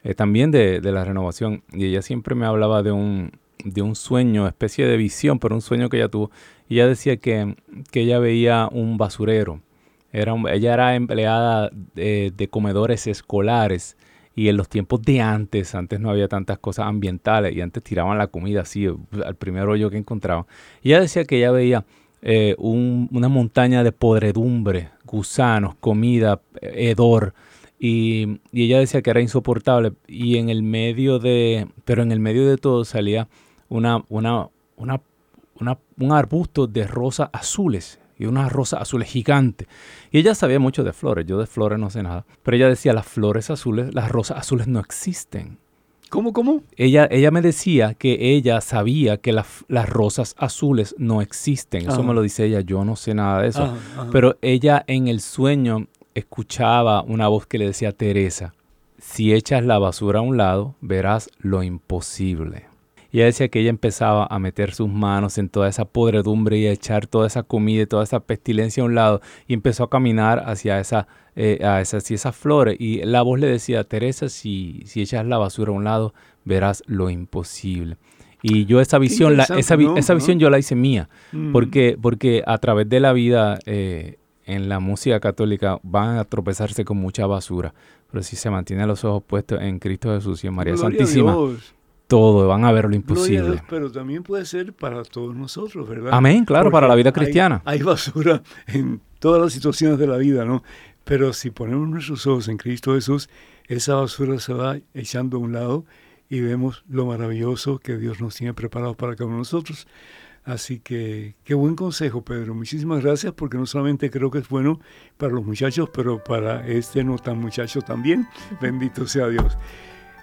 [SPEAKER 6] eh, también de, de, la renovación, y ella siempre me hablaba de un, de un sueño, especie de visión, pero un sueño que ella tuvo. Y ella decía que, que ella veía un basurero. Era ella era empleada de, de comedores escolares y en los tiempos de antes, antes no había tantas cosas ambientales y antes tiraban la comida así al primer hoyo que encontraban. Ella decía que ella veía eh, una montaña de podredumbre, gusanos, comida, hedor. Y, y, ella decía que era insoportable. Y en el medio de, pero en el medio de todo salía una, una, una, una un arbusto de rosas azules y unas rosas azules gigantes. Y ella sabía mucho de flores, yo de flores no sé nada, pero ella decía, las flores azules, las rosas azules no existen.
[SPEAKER 3] ¿Cómo, cómo?
[SPEAKER 6] Ella, ella me decía que ella sabía que las rosas azules no existen. Eso me lo dice ella, yo no sé nada de eso. Pero ella en el sueño escuchaba una voz que le decía, Teresa, si echas la basura a un lado, verás lo imposible. Y ella decía que ella empezaba a meter sus manos en toda esa podredumbre y a echar toda esa comida y toda esa pestilencia a un lado y empezó a caminar hacia esa, eh, a esas, esas flores. Y la voz le decía, Teresa, si, si echas la basura a un lado, verás lo imposible. Y yo esa visión, la, esa, esa, visión yo la hice mía, mm. porque, porque a través de la vida eh, en la música católica van a tropezarse con mucha basura, pero si se mantienen los ojos puestos en Cristo Jesús y en María Santísima, todo, van a ver lo imposible.
[SPEAKER 3] pero también puede ser para todos nosotros, ¿verdad?
[SPEAKER 6] Amén, claro, para la vida cristiana.
[SPEAKER 3] Hay, basura en todas las situaciones de la vida, ¿no? Pero si ponemos nuestros ojos en Cristo Jesús, esa basura se va echando a un lado y vemos lo maravilloso que Dios nos tiene preparado para cada uno de nosotros. Así que qué buen consejo, Pedro. Muchísimas gracias porque no solamente creo que es bueno para los muchachos, pero para este no tan muchacho también. Bendito sea Dios.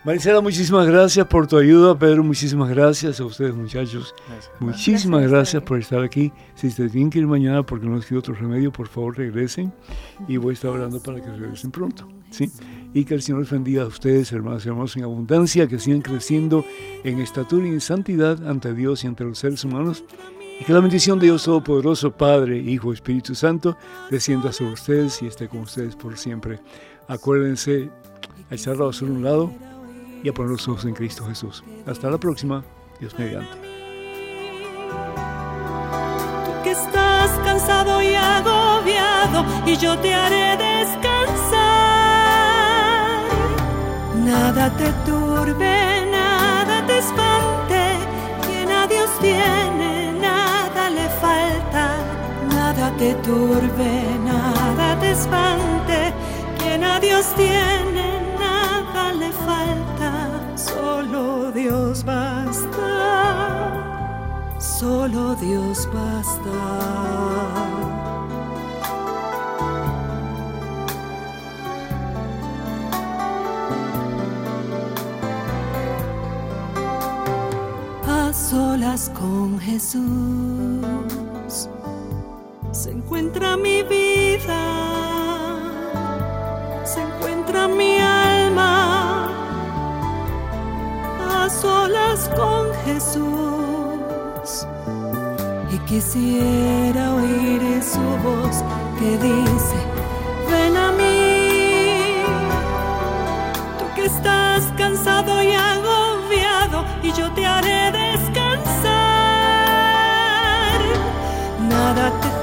[SPEAKER 3] Maricela, muchísimas gracias por tu ayuda. Pedro, muchísimas gracias a ustedes, muchachos. Muchísimas gracias, por estar aquí. Si se tienen que ir mañana porque no les queda otro remedio, por favor regresen. Y voy a estar hablando para que regresen pronto. ¿sí? Y que el Señor les bendiga a ustedes, hermanos y hermanos, en abundancia, que sigan creciendo en estatura y en santidad ante Dios y ante los seres humanos. Y que la bendición de Dios Todopoderoso, Padre, Hijo, Espíritu Santo, descienda sobre ustedes y esté con ustedes por siempre. Acuérdense a echar la basura a un lado y a poner los ojos en Cristo Jesús. Hasta la próxima, Dios mediante.
[SPEAKER 1] Tú que estás cansado y agobiado, y yo te haré descansar. Nada te turbe, nada te espante, quien a Dios tiene, nada le falta. Nada te turbe, nada te espante, quien a Dios tiene, nada le falta solo Dios basta, solo Dios basta. A solas con Jesús se encuentra mi vida, Jesús y quisiera oír su voz que dice, ven a mí, tú que estás cansado y agobiado y yo te haré descansar. Nada te